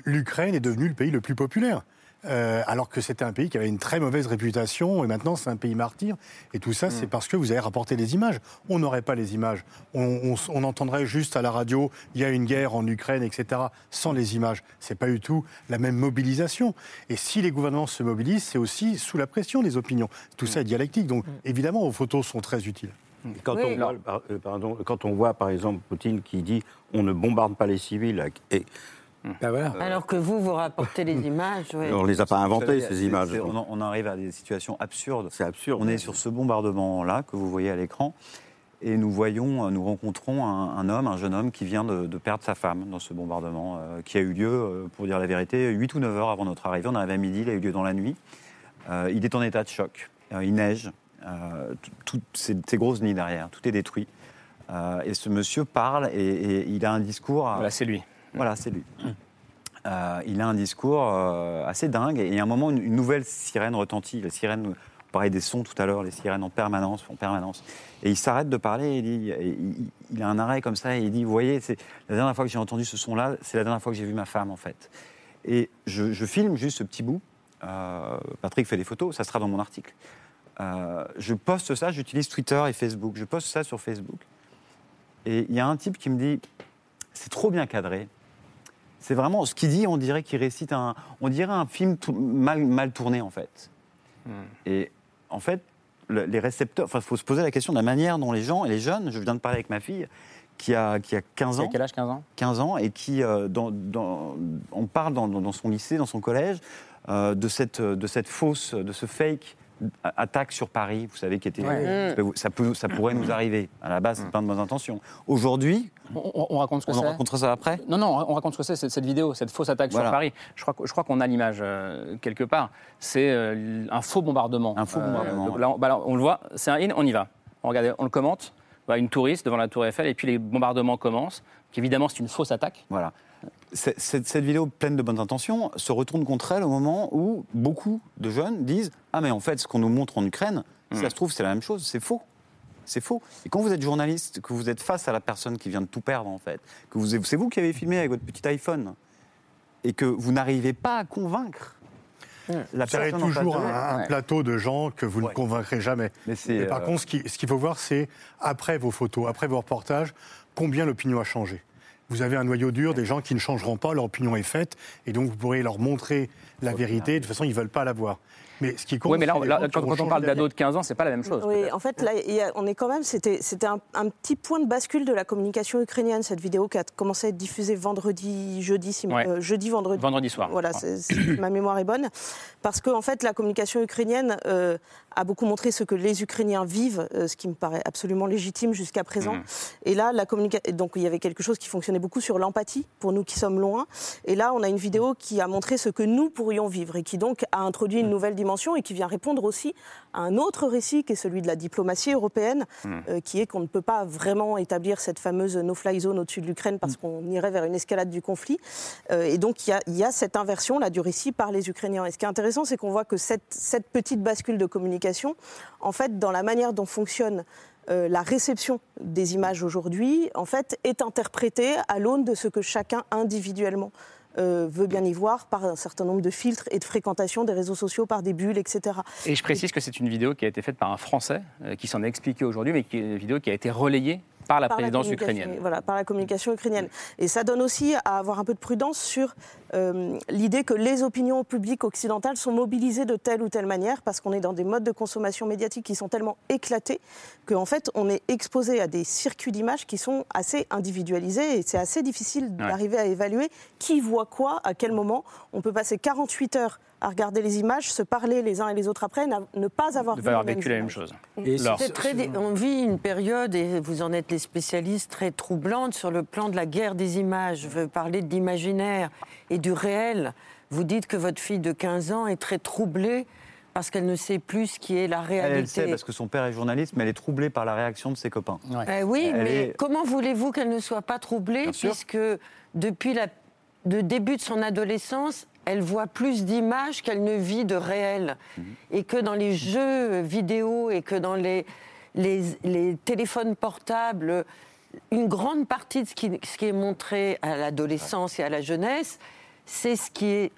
E: L'Ukraine est devenue le pays le plus populaire. Euh, alors que c'était un pays qui avait une très mauvaise réputation et maintenant c'est un pays martyr. Et tout ça, c'est parce que vous avez rapporté des images. On n'aurait pas les images. On, on s- on entendrait juste à la radio il y a une guerre en Ukraine, etc. Sans les images, c'est pas du tout la même mobilisation. Et si les gouvernements se mobilisent, c'est aussi sous la pression des opinions. Tout ça est dialectique. Donc évidemment, vos photos sont très utiles.
B: Quand,
M: Oui.
B: on voit, par- pardon, quand on voit, par exemple, Poutine qui dit on ne bombarde pas les civils, et
F: Bah voilà.
C: Alors que vous, vous rapportez les images. ouais.
B: on ne les a pas inventées, ces images.
D: On, arrive à des situations absurdes.
B: C'est absurde.
D: On est sur ce bombardement-là que vous voyez à l'écran. Et nous voyons, euh, nous rencontrons un, un homme, un jeune homme qui vient de, de perdre sa femme dans ce bombardement euh, qui a eu lieu, euh, pour dire la vérité, 8 ou 9 heures avant notre arrivée. On arrive à midi, il a eu lieu dans la nuit. Euh, il est en état de choc. Euh, il neige. Euh, tout- toutes ces, ces grosses nids derrière, tout est détruit. Euh, et ce monsieur parle et, et il a un discours. à-
A: Voilà, c'est lui.
D: Voilà, c'est lui. Euh, il a un discours euh, assez dingue et à un moment, une, nouvelle sirène retentit. La sirène, on parlait des sons tout à l'heure, les sirènes en permanence, en permanence. Et il s'arrête de parler il, a un arrêt comme ça et il dit, vous voyez, la dernière fois que j'ai entendu ce son-là, c'est la dernière fois que j'ai vu ma femme en fait. Et je, filme juste ce petit bout. Euh, Patrick fait des photos, ça sera dans mon article. Je poste ça, j'utilise Twitter et Facebook. Je poste ça sur Facebook. Et il y a un type qui me dit, c'est trop bien cadré. C'est vraiment ce qu'il dit, on dirait qu'il récite un, on dirait un film mal, mal tourné en fait. Et en fait, le- les récepteurs, enfin, il faut se poser la question de la manière dont les gens et les jeunes, je viens de parler avec ma fille qui a, qui a 15
A: Il a
D: ans,
A: quel âge 15 ans?
D: 15 ans et qui, euh, dans, dans- on parle dans, dans- dans son lycée, dans son collège, euh, de, cette, de cette fausse, de ce fake attaque sur Paris, vous savez, qui était,
A: Ouais.
D: ça, peut, ça pourrait nous arriver. À la base, c'est plein de bonnes intentions. Aujourd'hui,
A: On, on- on raconte ce que
D: on en racontera ça après?
A: Non, non, on raconte ce que c'est, cette, cette vidéo, cette fausse attaque
D: Voilà.
A: sur Paris. Je crois, que- je crois qu'on a l'image euh, quelque part. C'est euh, un faux bombardement.
D: Un faux bombardement, ouais.
A: là, on, bah là, on le voit, c'est un in, on y va. On, regarde, on le commente. Voilà, une touriste devant la tour Eiffel, et puis les bombardements commencent. Évidemment, c'est une fausse attaque.
D: Voilà. Cette, cette vidéo pleine de bonnes intentions se retourne contre elle au moment où beaucoup de jeunes disent Ah, mais en fait, ce qu'on nous montre en Ukraine, si ça se trouve, c'est la même chose, c'est faux. C'est faux. Et quand vous êtes journaliste, que vous êtes face à la personne qui vient de tout perdre, en fait, que vous, c'est vous qui avez filmé avec votre petit iPhone, et que vous n'arrivez pas à convaincre la
E: Vous serez
D: personne en face
E: toujours un, plateau de gens que vous ne convaincrez jamais. Mais par
D: euh,
E: contre, ce qui- ce qu'il faut voir, c'est après vos photos, après vos reportages, combien l'opinion a changé. Vous avez un noyau dur des gens qui ne changeront pas, leur opinion est faite, et donc vous pourrez leur montrer la vérité. De toute façon, ils ne veulent pas la voir. Mais ce qui compte,
A: Oui, mais là, quand, quand on parle d'ados de 15 ans, c'est pas la même chose.
G: Oui, en fait, là, il y a- on est quand même. C'était, c'était un, un petit point de bascule de la communication ukrainienne, cette vidéo qui a commencé à être diffusée vendredi, jeudi, si-
A: Ouais.
G: euh, jeudi, vendredi.
A: Vendredi soir.
G: Voilà, c'est- c'est- ma mémoire est bonne. Parce que, en fait, la communication ukrainienne euh, a beaucoup montré ce que les Ukrainiens vivent, euh, ce qui me paraît absolument légitime jusqu'à présent.
A: Mhm.
G: Et là, la communication. Donc, il y avait quelque chose qui fonctionnait beaucoup sur l'empathie, pour nous qui sommes loin. Et là, on a une vidéo qui a montré ce que nous pourrions vivre et qui, donc, a introduit une nouvelle dimension et qui vient répondre aussi à un autre récit qui est celui de la diplomatie européenne, euh, qui est qu'on ne peut pas vraiment établir cette fameuse no-fly zone au-dessus de l'Ukraine parce qu'on irait vers une escalade du conflit. Euh, et donc, il y a, il y a cette inversion là du récit par les Ukrainiens. Et ce qui est intéressant, c'est qu'on voit que cette, cette petite bascule de communication, en fait, dans la manière dont fonctionne euh, la réception des images aujourd'hui, en fait, est interprétée à l'aune de ce que chacun individuellement euh, veut bien y voir par un certain nombre de filtres et de fréquentation des réseaux sociaux par des bulles, etc.
A: Et je précise que c'est une vidéo qui a été faite par un Français euh, qui s'en est expliqué aujourd'hui, mais qui est une vidéo qui a été relayée par la
G: Par
A: présidence ukrainienne.
G: Voilà, par la communication ukrainienne. Et ça donne aussi à avoir un peu de prudence sur euh, l'idée que les opinions publiques occidentales sont mobilisées de telle ou telle manière parce qu'on est dans des modes de consommation médiatique qui sont tellement éclatés qu'en fait on est exposé à des circuits d'images qui sont assez individualisés et c'est assez difficile d'arriver à évaluer qui voit quoi, à quel moment. On peut passer 48 heures à regarder les images, se parler les uns et les autres après, ne pas avoir
A: De
G: vu
A: pas avoir vécu la même chose.
C: Et très, on vit une période, et vous en êtes les spécialistes, très troublante sur le plan de la guerre des images. Je veux parler de l'imaginaire et du réel. Vous dites que votre fille de 15 ans est très troublée parce qu'elle ne sait plus ce qui est la
D: Elle,
C: réalité.
D: elle sait parce que son père est journaliste, mais elle est troublée par la réaction de ses copains.
C: Eh oui,
D: Elle
C: mais
D: est-
C: comment voulez-vous qu'elle ne soit pas troublée
D: Bien sûr.
C: puisque depuis la- le début de son adolescence, elle voit plus d'images qu'elle ne vit de réel.
D: Mhm.
C: Et que dans les jeux vidéo et que dans les, les, les téléphones portables, une grande partie de ce qui, ce qui est montré à l'adolescence et à la jeunesse, c'est ce qui est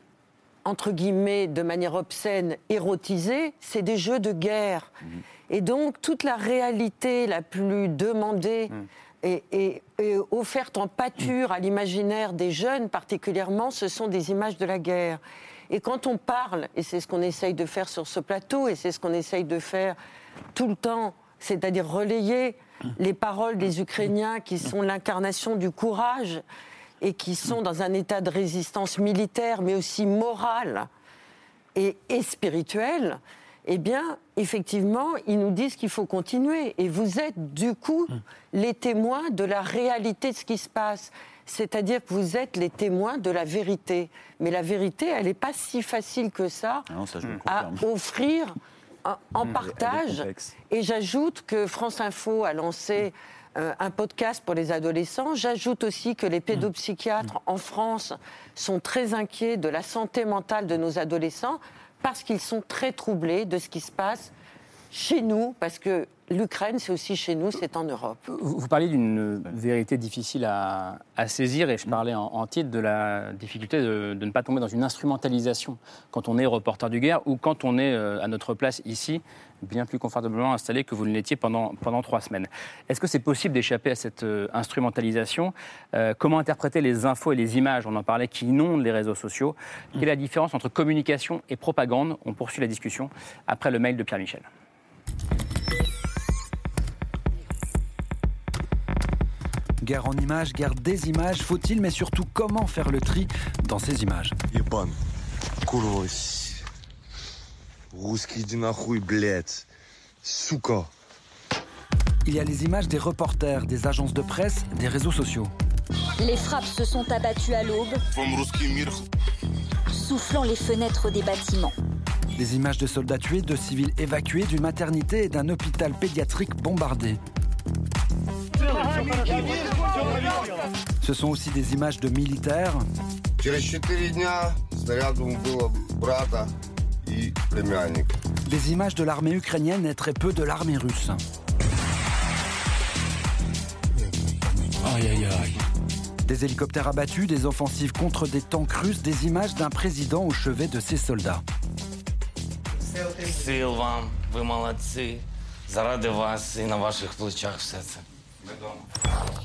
C: entre guillemets, de manière obscène, érotisé, c'est des jeux de guerre. Et donc, toute la réalité la plus demandée et, et- et offerte en pâture à l'imaginaire des jeunes particulièrement, ce sont des images de la guerre. Et quand on parle, et c'est ce qu'on essaye de faire sur ce plateau, et c'est ce qu'on essaye de faire tout le temps, c'est-à-dire relayer les paroles des Ukrainiens qui sont l'incarnation du courage et qui sont dans un état de résistance militaire, mais aussi morale et, et spirituelle, eh bien, effectivement, ils nous disent qu'il faut continuer. Et vous êtes, du coup, les témoins de la réalité de ce qui se passe. C'est-à-dire que vous êtes les témoins de la vérité. Mais la vérité, elle n'est pas si facile que ça,
D: Ah non, ça,
C: à offrir en, en
D: Elle est
C: partage. Et j'ajoute que France Info a lancé euh, un podcast pour les adolescents. J'ajoute aussi que les pédopsychiatres en France sont très inquiets de la santé mentale de nos adolescents parce qu'ils sont très troublés de ce qui se passe chez nous, parce que l'Ukraine, c'est aussi chez nous, c'est en Europe.
A: Vous, vous parliez d'une vérité difficile à, saisir, et je parlais en, titre de la difficulté de, de ne pas tomber dans une instrumentalisation quand on est reporter du guerre ou quand on est euh, à notre place ici, bien plus confortablement installé que vous ne l'étiez pendant, pendant trois semaines. Est-ce que c'est possible d'échapper à cette euh, instrumentalisation? Euh, Comment interpréter les infos et les images, on en parlait, qui inondent les réseaux sociaux. Quelle est la différence entre communication et propagande? On poursuit la discussion après le mail de Pierre Michel.
I: Guerre en images, guerre des images, faut-il, mais surtout comment faire le tri dans ces images? Il y a les images des reporters, des agences de presse, des réseaux sociaux.
N: Les frappes se sont abattues à l'aube, soufflant les fenêtres des bâtiments.
I: Des images de soldats tués, de civils évacués, d'une maternité et d'un hôpital pédiatrique bombardé. Ce sont aussi des images de militaires.
O: Через четыре дня снарядом убило брата и племянник.
I: Des images de l'armée ukrainienne et très peu de l'armée russe.
P: Aïe aïe aïe.
I: Des hélicoptères abattus, des offensives contre des tanks russes, des images d'un président au chevet de ses soldats.
Q: Сил вам, ви молодці. Заради вас і на ваших плечах все це.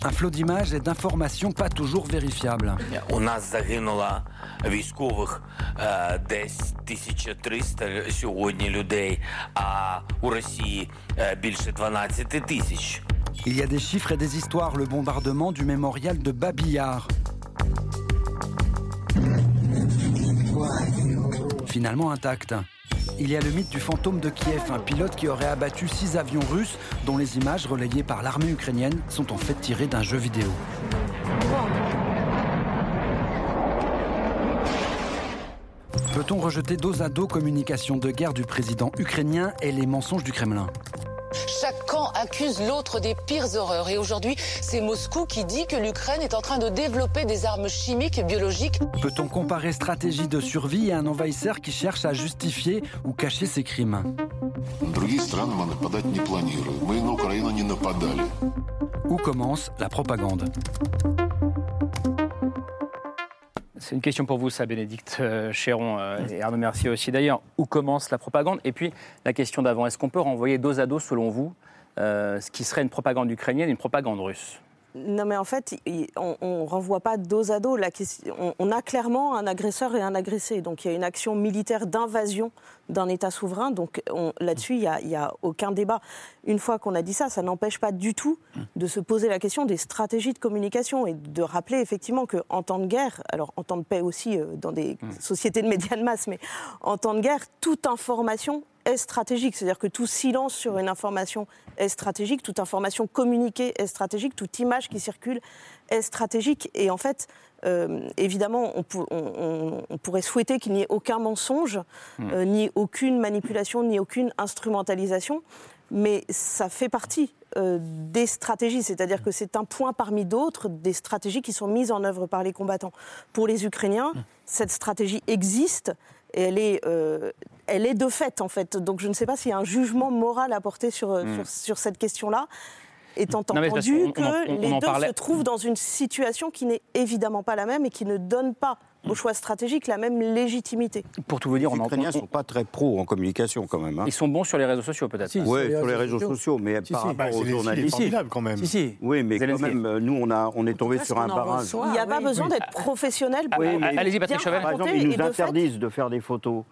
I: Un flot d'images et d'informations pas toujours vérifiables.
Q: У нас загинуло військових е, десь 1300 сьогодні людей, а у Росії е, більше 12 тисяч.
I: Il y a des chiffres et des histoires, le bombardement du mémorial de Babillard. Finalement intact. Il y a le mythe du fantôme de Kiev, un pilote qui aurait abattu six avions russes dont les images relayées par l'armée ukrainienne sont en fait tirées d'un jeu vidéo. Peut-on rejeter dos à dos communication de guerre du président ukrainien et les mensonges du Kremlin?
R: accuse l'autre des pires horreurs. Et aujourd'hui, c'est Moscou qui dit que l'Ukraine est en train de développer des armes chimiques et biologiques.
I: Peut-on comparer stratégie de survie à un envahisseur qui cherche à justifier ou cacher ses crimes Où commence la propagande
A: c'est une question pour vous, ça, Bénédicte euh, Chéron euh, et Arnaud Mercier aussi d'ailleurs. Où commence la propagande? Et puis, la question d'avant, est-ce qu'on peut renvoyer dos à dos, selon vous, euh, ce qui serait une propagande ukrainienne et une propagande russe
G: Non, mais en fait, on ne renvoie pas dos à dos. La question, on, a clairement un agresseur et un agressé. Donc il y a une action militaire d'invasion d'un État souverain. Donc on- là-dessus, il n'y a, a aucun débat. Une fois qu'on a dit ça, ça n'empêche pas du tout de se poser la question des stratégies de communication et de rappeler effectivement qu'en temps de guerre, alors en temps de paix aussi euh, dans des sociétés de médias de masse, mais en temps de guerre, toute information est stratégique. C'est-à-dire que tout silence sur une information est stratégique, toute information communiquée est stratégique, toute image qui circule est stratégique. Et en fait, euh, évidemment, on, pour- on- on- on pourrait souhaiter qu'il n'y ait aucun mensonge,
S: Hmm.
G: euh, ni aucune manipulation, ni aucune instrumentalisation, mais ça fait partie euh, des stratégies, c'est-à-dire que c'est un point parmi d'autres des stratégies qui sont mises en œuvre par les combattants. Pour les Ukrainiens, cette stratégie existe et elle est, euh, elle est de fait en fait. Donc je ne sais pas s'il y a un jugement moral à porter sur, euh,
A: Hmm.
G: sur, sur cette question-là. Étant entendu
A: on
G: que
A: on-
G: les deux
A: parlait.
G: se trouvent dans une situation qui n'est évidemment pas la même et qui ne donne pas au choix stratégique la même légitimité.
A: Pour tout vous dire,
B: Les
A: on en
B: Ukrainiens ne sont pas très pros en communication quand même. hein.
A: Ils sont bons sur les réseaux sociaux, peut-être.
B: Oui, sur les réseaux sociaux, mais
E: Si,
B: par
E: si.
B: rapport
E: Bah, c'est
B: aux journalistes.
E: il est formidable, quand même.
F: Si, si.
B: Oui, mais quand même, euh, nous, on, a, on est tombé sur un barrage.
G: Il n'y a pas besoin d'être professionnel pour
B: Oui, mais-
A: Allez-y, Patrick Chauvel.
B: Par exemple, ils
G: et
B: nous
G: de fait,
B: interdisent de faire des photos.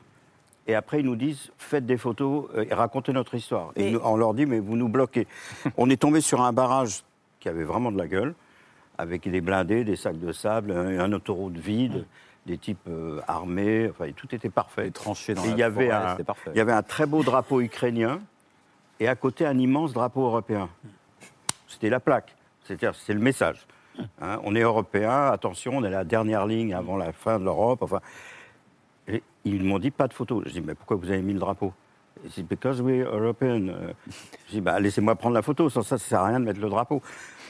B: Et après, ils nous disent, faites des photos euh, et racontez notre histoire. Et nous- on leur dit, mais vous nous bloquez. on est tombé sur un barrage qui avait vraiment de la gueule, avec des blindés, des sacs de sable, un, un autoroute vide, des types euh, armés, enfin, tout était parfait.
D: Des tranchées dans
B: Et
D: la
B: y avait
D: forêt,
B: un-
D: c'était parfait.
B: Il y avait un très beau drapeau ukrainien et à côté un immense drapeau européen. C'était la plaque, c'est-à-dire c'est le message. Hein, on est européen, attention, on est la dernière ligne avant la fin de l'Europe. Enfin, et ils m'ont dit pas de photo. Je dis mais pourquoi vous avez mis le drapeau? Ils disent because we're European. Euh, Je dis bah laissez-moi prendre la photo. Sans ça, ça sert à rien de mettre le drapeau.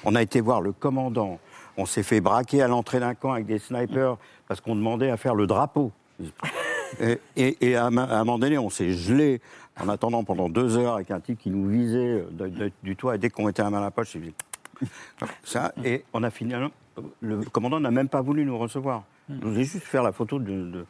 B: On a été voir le commandant. On s'est fait braquer à l'entrée d'un camp avec des snipers parce qu'on demandait à faire le drapeau. Et, et- et à, un à un moment donné, on s'est gelé en attendant pendant deux heures avec un type qui nous visait de- de- du toit. Et dès qu'on mettait la main à la poche, il faisait ça. Et on a fini. Le commandant n'a même pas voulu nous recevoir. Il voulait juste faire la photo de. de-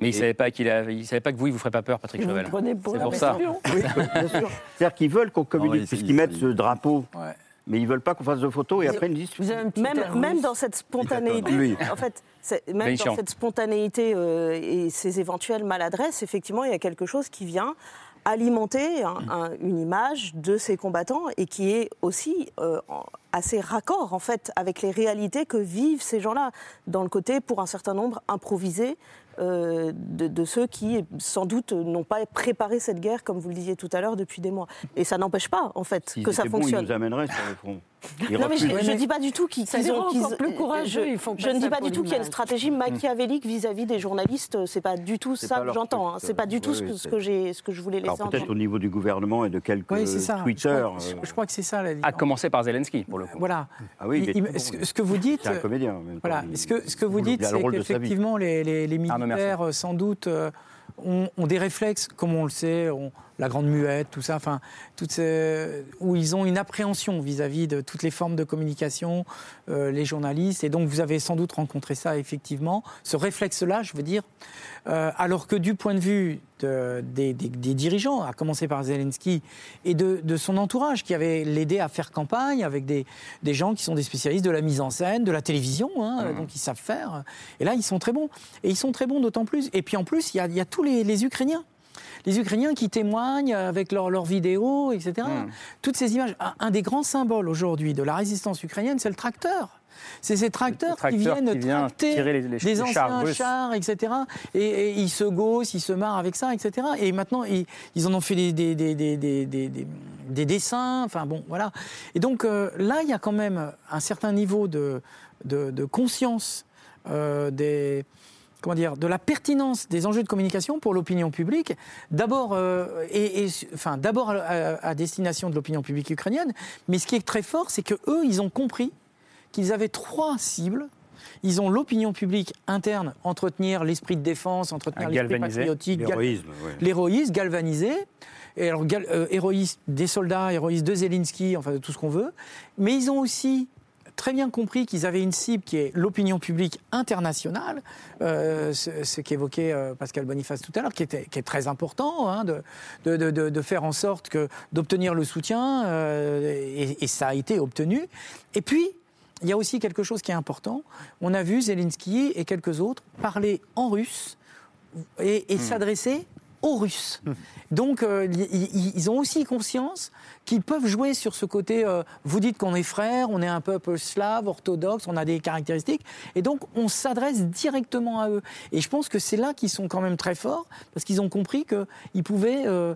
A: Mais il ne savait pas qu'il a- il savait pas que vous, il vous ferait pas peur, Patrick
C: pour
A: C'est pour ça.
C: Passion.
B: Oui, bien sûr. C'est-à-dire qu'ils veulent qu'on communique,
D: Ah oui,
B: puisqu'ils
D: il-
B: mettent ce drapeau.
F: Ouais.
B: Mais ils veulent pas qu'on fasse de photos et après ils disent.
C: Vous avez un petit air
G: Même, dans cette spontanéité, en fait, même
A: Vénitian.
G: dans cette spontanéité euh, et ces éventuelles maladresses, effectivement, il y a quelque chose qui vient alimenter un- un- une image de ces combattants et qui est aussi euh, assez raccord en fait avec les réalités que vivent ces gens-là dans le côté pour un certain nombre improvisé euh, de, de ceux qui sans doute n'ont pas préparé cette guerre comme vous le disiez tout à l'heure depuis des mois et ça n'empêche pas en fait que ça fonctionne
B: Ils nous amèneraient sur le front. Ils
G: non, mais je, je dis pas du tout qu'ils ont.
C: plus courageux,
G: je-
C: ils font
G: je
C: pas
G: ne dis pas du tout qu'il y a une stratégie machiavélique vis-à-vis des journalistes. C'est pas du tout ça que j'entends. hein. C'est pas du tout
B: oui,
G: ce que,
B: oui,
G: ce que j'ai, ce que je voulais laisser
B: Alors peut-être au niveau du gouvernement et de quelques
F: Oui, c'est ça.
B: tweeters.
F: Je crois,
B: euh,
F: je crois que c'est ça la
A: À
F: différence.
A: commencer par Zelensky, pour le coup.
F: Voilà.
B: Ah oui, il
F: Il- ce, que-
B: lui.
F: ce que vous dites.
B: C'est un comédien.
F: Voilà.
B: Il-
F: Ce que, ce que vous dites, c'est qu'effectivement, les, les,
A: merci.
F: militaires, euh, sans doute, euh, ont, ont des réflexes, comme on le sait, la grande muette, tout ça, enfin, toutes ces- où ils ont une appréhension vis-à-vis de toutes les formes de communication, euh, les journalistes. Et donc, vous avez sans doute rencontré ça, effectivement, ce réflexe-là, je veux dire. Euh, alors que du point de vue de- des, des- des dirigeants, à commencer par Zelensky, et de, de son entourage, qui avait l'aidé à faire campagne avec des, des gens qui sont des spécialistes de la mise en scène, de la télévision, hein, donc ils savent faire. Et là, ils sont très bons. Et ils sont très bons d'autant plus. Et puis en plus, il y a, il y a tous les, les Ukrainiens. Les Ukrainiens qui témoignent avec leurs vidéos, etc. Toutes ces images. Un, un des grands symboles aujourd'hui de la résistance ukrainienne, c'est le tracteur. C'est ces tracteurs,
A: tracteur
F: qui viennent
A: qui
F: tracter
A: tirer les- les-
F: des
A: les
F: anciens
A: chars
F: etc. Et, et ils se gaussent, ils se marrent avec ça, etc. Et maintenant, ils, ils en ont fait des, des, des, des, des, des- des- des dessins. Enfin bon, voilà. Et donc euh, là, il y a quand même un certain niveau de, de, de conscience euh, des comment dire, de la pertinence des enjeux de communication pour l'opinion publique, d'abord euh, et, et- enfin, d'abord à, destination de l'opinion publique ukrainienne, mais ce qui est très fort, c'est que eux, ils ont compris qu'ils avaient trois cibles. Ils ont l'opinion publique interne, entretenir l'esprit de défense, entretenir l'esprit patriotique, gal-
B: L'héroïsme, ouais.
F: l'héroïsme, galvaniser. Et alors, gal- euh, héroïsme des soldats, héroïsme de Zelensky, enfin de tout ce qu'on veut. Mais ils ont aussi très bien compris qu'ils avaient une cible qui est l'opinion publique internationale, euh, ce, ce qu'évoquait euh, Pascal Boniface tout à l'heure, qui, était- qui est très important, hein, de, de- de- de- de faire en sorte que d'obtenir le soutien, euh, et, et ça a été obtenu. Et puis, il y a aussi quelque chose qui est important. On a vu Zelensky et quelques autres parler en russe et, et s'adresser aux Russes. Donc, euh, ils ont aussi conscience qu'ils peuvent jouer sur ce côté. euh, vous dites qu'on est frères, on est un peuple slave, orthodoxe, on a des caractéristiques, et donc on s'adresse directement à eux. Et je pense que c'est là qu'ils sont quand même très forts, parce qu'ils ont compris qu'ils pouvaient euh,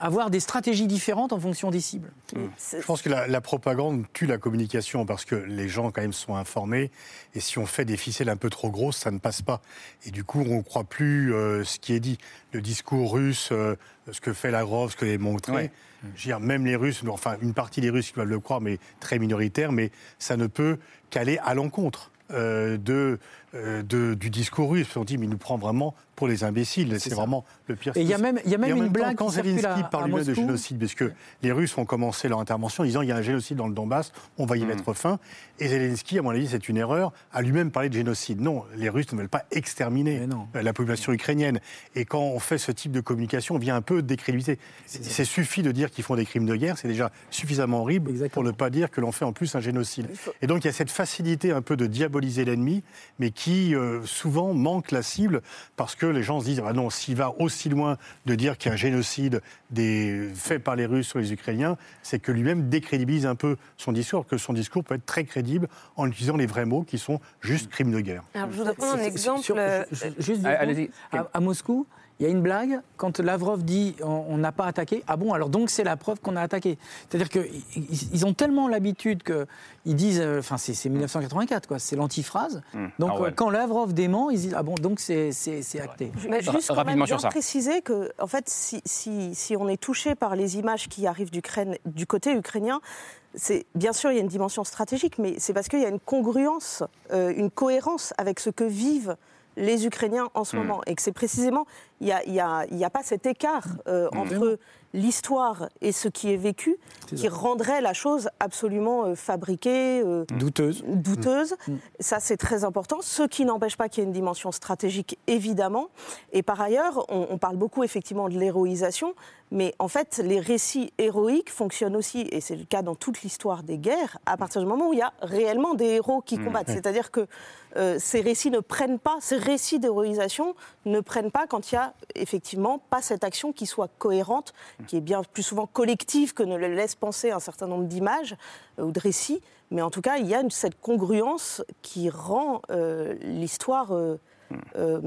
F: avoir des stratégies différentes en fonction des cibles.
E: Je pense que la, la propagande tue la communication parce que les gens quand même sont informés et si on fait des ficelles un peu trop grosses, ça ne passe pas. Et du coup, on ne croit plus euh, ce qui est dit. Le discours russe, euh, ce que fait Lavrov, ce que est montré.
A: Ouais.
E: Je veux dire, même les Russes, enfin une partie des Russes qui peuvent le croire, mais très minoritaire, mais ça ne peut qu'aller à l'encontre. euh, de, euh, de- du discours russe. On dit, mais il nous prend vraiment pour les imbéciles. C'est vraiment le pire.
F: Et il y a même- y a même
E: Et en
F: une
E: temps,
F: blague
E: quand
F: qui
E: Zelensky
F: à-
E: parle lui-même de génocide, parce que les Russes ont commencé leur intervention en disant il y a un génocide dans le Donbass, on va y mettre fin. Et Zelensky, à mon avis, c'est une erreur, a lui-même parlé de génocide. Non, les Russes ne veulent pas exterminer la population ukrainienne. Et quand on fait ce type de communication, on vient un peu décrédibiliser. C'est suffit de dire qu'ils font des crimes de guerre, c'est déjà suffisamment horrible pour ne pas dire que l'on fait en plus un génocide. Et donc il y a cette facilité un peu de diaboliser l'ennemi, mais qui euh, souvent manque la cible parce que les gens se disent ah non, s'il va aussi loin de dire qu'il y a un génocide des, fait par les Russes sur les Ukrainiens, c'est que lui-même décrédibilise un peu son discours, que son discours peut être très crédible en utilisant les vrais mots qui sont juste crimes de guerre.
M: Alors, je voudrais prendre un exemple.
F: sur-
M: euh,
F: ju- ju- juste deux
A: Ah,
F: à Moscou, il y a une blague quand Lavrov dit on n'a pas attaqué. Ah bon, alors donc c'est la preuve qu'on a attaqué. C'est-à-dire qu'ils ils ont tellement l'habitude qu'ils disent, euh, enfin c'est c'est 1984 quoi, c'est l'antiphrase.
A: Hum,
F: Donc
A: Orwell.
F: euh, quand Lavrov dément, ils disent ah bon donc c'est c'est- c'est acté.
G: Mais juste quand
A: rapidement
G: même
A: sur
G: bien
A: ça.
G: préciser que, en fait, si, si, si on est touché par les images qui arrivent d'Ukraine, du côté ukrainien, c'est bien sûr il y a une dimension stratégique, mais c'est parce qu'il y a une congruence, euh, une cohérence avec ce que vivent les Ukrainiens en ce
A: Hmm.
G: moment, et que c'est précisément il n'y a, pas cet écart euh,
A: Hmm.
G: entre l'histoire et ce qui est vécu qui rendrait la chose absolument euh, fabriquée, euh,
F: douteuse.
G: douteuse. Ça, c'est très important. Ce qui n'empêche pas qu'il y ait une dimension stratégique, évidemment. Et par ailleurs, on, on parle beaucoup effectivement de l'héroïsation, mais en fait, les récits héroïques fonctionnent aussi, et c'est le cas dans toute l'histoire des guerres, à partir du moment où il y a réellement des héros qui
F: Mm.
G: combattent. C'est-à-dire que euh, ces récits ne prennent pas, ces récits d'héroïsation ne prennent pas quand il y a effectivement pas cette action qui soit cohérente, qui est bien plus souvent collective que ne le laisse penser un certain nombre d'images euh, ou de récits. Mais en tout cas, il y a une- cette congruence qui rend euh, l'histoire euh,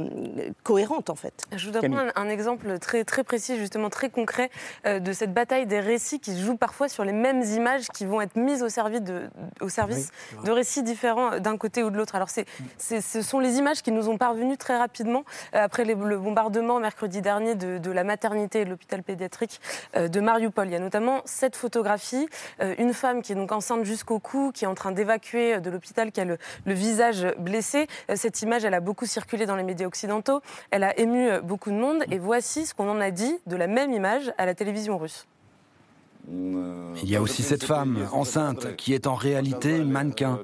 G: cohérente en fait.
M: Je voudrais prendre un, un exemple très, très précis, justement très concret, euh, de cette bataille des récits qui se jouent parfois sur les mêmes images qui vont être mises au service de, au service de récits différents euh, d'un côté ou de l'autre. Alors, c'est, c'est- ce sont les images qui nous ont parvenues très rapidement euh, après les- le bombardement mercredi dernier de, de la maternité et de l'hôpital pédiatrique euh, de Mariupol. Il y a notamment cette photographie, euh, une femme qui est donc enceinte jusqu'au cou, qui est en train d'évacuer de l'hôpital, qui a le, le visage blessé. Cette image, elle a beaucoup circulé dans les médias occidentaux. Elle a ému euh, beaucoup de monde. Et voici ce qu'on en a dit de la même image à la télévision russe.
I: Il y a aussi cette femme enceinte qui est en réalité mannequin.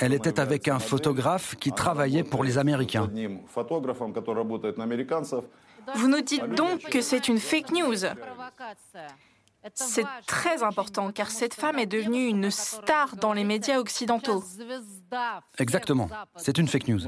I: Elle était avec un photographe qui travaillait pour les Américains.
S: Vous nous dites donc que c'est une fake news. C'est très important car cette femme est devenue une star dans les médias occidentaux.
I: Exactement, c'est une fake news.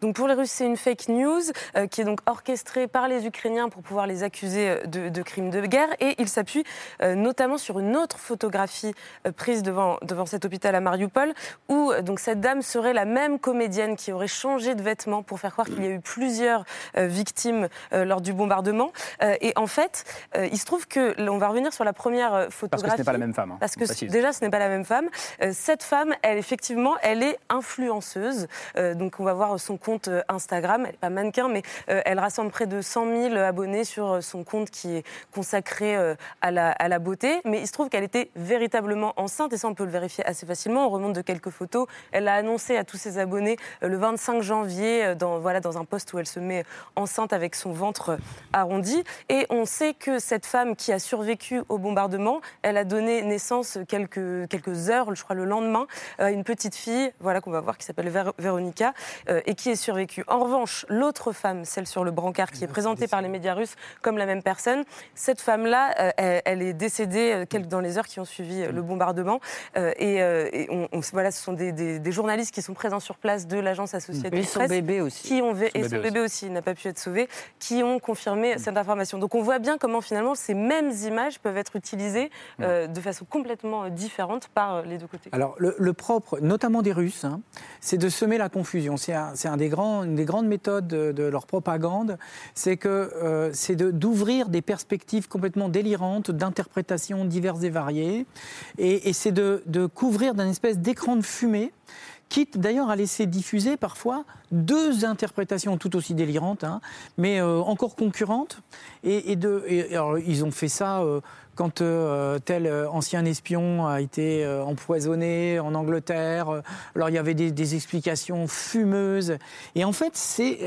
M: Donc pour les Russes, c'est une fake news euh, qui est donc orchestrée par les Ukrainiens pour pouvoir les accuser euh, de, de crimes de guerre. Et ils s'appuient euh, notamment sur une autre photographie euh, prise devant, devant cet hôpital à Mariupol, où donc cette dame serait la même comédienne qui aurait changé de vêtements pour faire croire qu'il y a eu plusieurs victimes lors du bombardement. Et en fait, il se trouve que, là, on va revenir sur la première euh,
A: Parce
M: photographie.
A: que ce n'est pas la même femme. hein,
M: Parce que déjà, ce n'est pas la même femme. Cette femme, elle, effectivement, elle est influenceuse. Donc, on va voir son compte euh, Instagram. Elle n'est pas mannequin, mais euh, elle rassemble près de 100 000 abonnés sur euh, son compte qui est consacré à, la, beauté. Mais il se trouve qu'elle était véritablement enceinte, et ça, on peut le vérifier assez facilement. On remonte de quelques photos. Elle l'a annoncé à tous ses abonnés le 25 janvier, dans, voilà, dans un post où elle se met enceinte avec son ventre arrondi. Et on sait que cette femme qui a survécu au bombardement, elle a donné naissance quelques, quelques heures, je crois le lendemain, à une petite fille, voilà qu'on va voir, qui s'appelle Vér- Véronica, et qui est survécue. En revanche, l'autre femme, celle sur le brancard, qui est présentée par les médias russes comme la même personne, cette femme-là, euh, elle, est décédée euh, quelques- dans les heures qui ont suivi euh, le bombardement. Euh, et euh, et on, on- voilà, ce sont des, des- des journalistes qui sont présents sur place de l'agence Associated
C: Et son
M: Press,
C: bébé aussi.
M: Qui ont,
C: Son
M: et
C: bébé
M: son bébé aussi, n'a pas pu être sauvé, qui ont confirmé cette information. Donc on voit bien comment finalement ces mêmes images peuvent être utilisées de façon complètement différente par les deux côtés.
F: Alors, le, le propre, notamment des Russes, hein, c'est de semer la confusion. C'est un, c'est un des une des grandes méthodes de, leur propagande, c'est que euh, c'est d'ouvrir des perspectives complètement délirantes d'interprétations diverses et variées, et, c'est de, couvrir d'un espèce d'écran de fumée quitte d'ailleurs à laisser diffuser parfois deux interprétations tout aussi délirantes, hein, mais euh, encore concurrentes. Et, ils ont fait ça euh, quand euh, tel euh, ancien espion a été euh, empoisonné en Angleterre. Alors il y avait des, explications fumeuses. Et en fait, c'est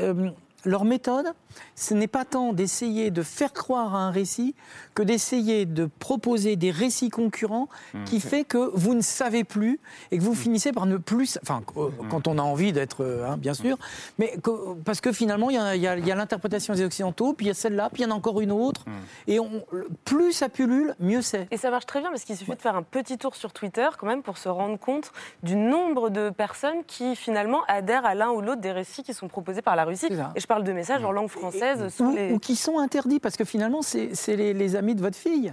F: leur méthode, ce n'est pas tant d'essayer de faire croire à un récit que d'essayer de proposer des récits concurrents qui fait que vous ne savez plus et que vous finissez par ne plus, enfin euh, quand on a envie d'être, euh, hein, bien sûr, mais que- parce que finalement il y a, l'interprétation des occidentaux, puis il y a celle-là, puis il y en a encore une autre, et on, plus ça pullule, mieux c'est.
M: Et ça marche très bien parce qu'il suffit de faire un petit tour sur Twitter quand même pour se rendre compte du nombre de personnes qui finalement adhèrent à l'un ou l'autre des récits qui sont proposés par la Russie. Et je parle de messages en langue française sous
F: ou,
M: les...
F: ou qui sont interdits, parce que finalement, c'est les, les amis de votre fille.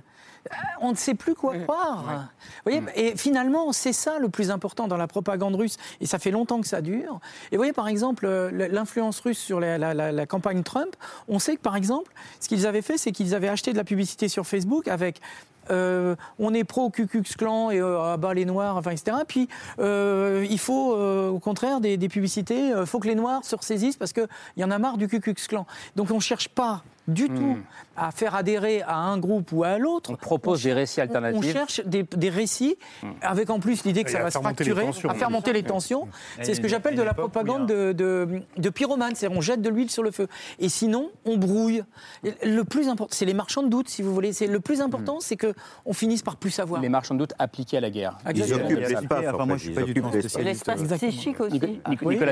F: Euh, On ne sait plus quoi croire. Vous voyez, et finalement, c'est ça le plus important dans la propagande russe. Et ça fait longtemps que ça dure. Et vous voyez, par exemple, euh, l'influence russe sur la, la- la- la campagne Trump, on sait que, par exemple, ce qu'ils avaient fait, c'est qu'ils avaient acheté de la publicité sur Facebook avec euh, on est pro Ku Klux Klan et euh, à bas les Noirs, enfin, etc. Puis euh, il faut, euh, au contraire, des, des publicités. Il faut que les Noirs se ressaisissent parce qu'il y en a marre du Ku Klux Klan. Donc on ne cherche pas du
A: Hmm.
F: tout à faire adhérer à un groupe ou à l'autre.
A: On propose des récits
F: On
A: alternatifs.
F: cherche des, des récits avec en plus l'idée que
E: Et
F: ça va se fracturer, à faire monter les tensions.
E: Et
F: C'est ce que j'appelle de la propagande de, de, de pyromane. C'est-à-dire on jette de l'huile sur le feu. Et sinon, on brouille. Le plus important, c'est les marchands de doute, si vous voulez. C'est le plus important, c'est que on finisse par plus savoir.
A: Les marcants de doute appliqués à la guerre.
F: Exactement.
B: occupent
D: Il y a
B: l'espace,
D: enfin,
B: en
D: moi, je suis
B: Ils
D: pas du tout
B: occupent l'espace.
C: Psychique aussi.
A: Nicolas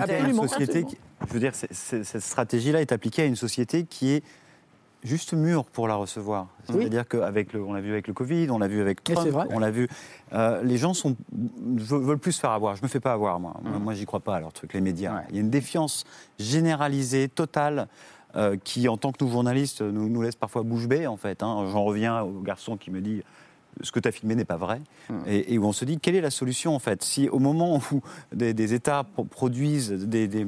F: absolument.
D: Une société qui- je veux dire, cette stratégie-là est appliquée à une société qui est juste mûre pour la recevoir.
F: Oui.
D: C'est-à-dire qu'avec le, on l'a vu avec le Covid, on l'a vu avec Trump, on l'a vu. euh, les gens sont, veulent plus se faire avoir. Je me fais pas avoir, moi.
F: Mm.
D: Moi, j'y crois pas à leur truc, les médias. Il y a une défiance généralisée, totale. euh, qui, en tant que nous journalistes, nous, nous laisse parfois bouche bée, en fait. hein. J'en reviens au garçon qui me dit ce que tu as filmé n'est pas vrai. Et, et où on se dit, quelle est la solution, en fait? Si au moment où des, des États pro- produisent des, des-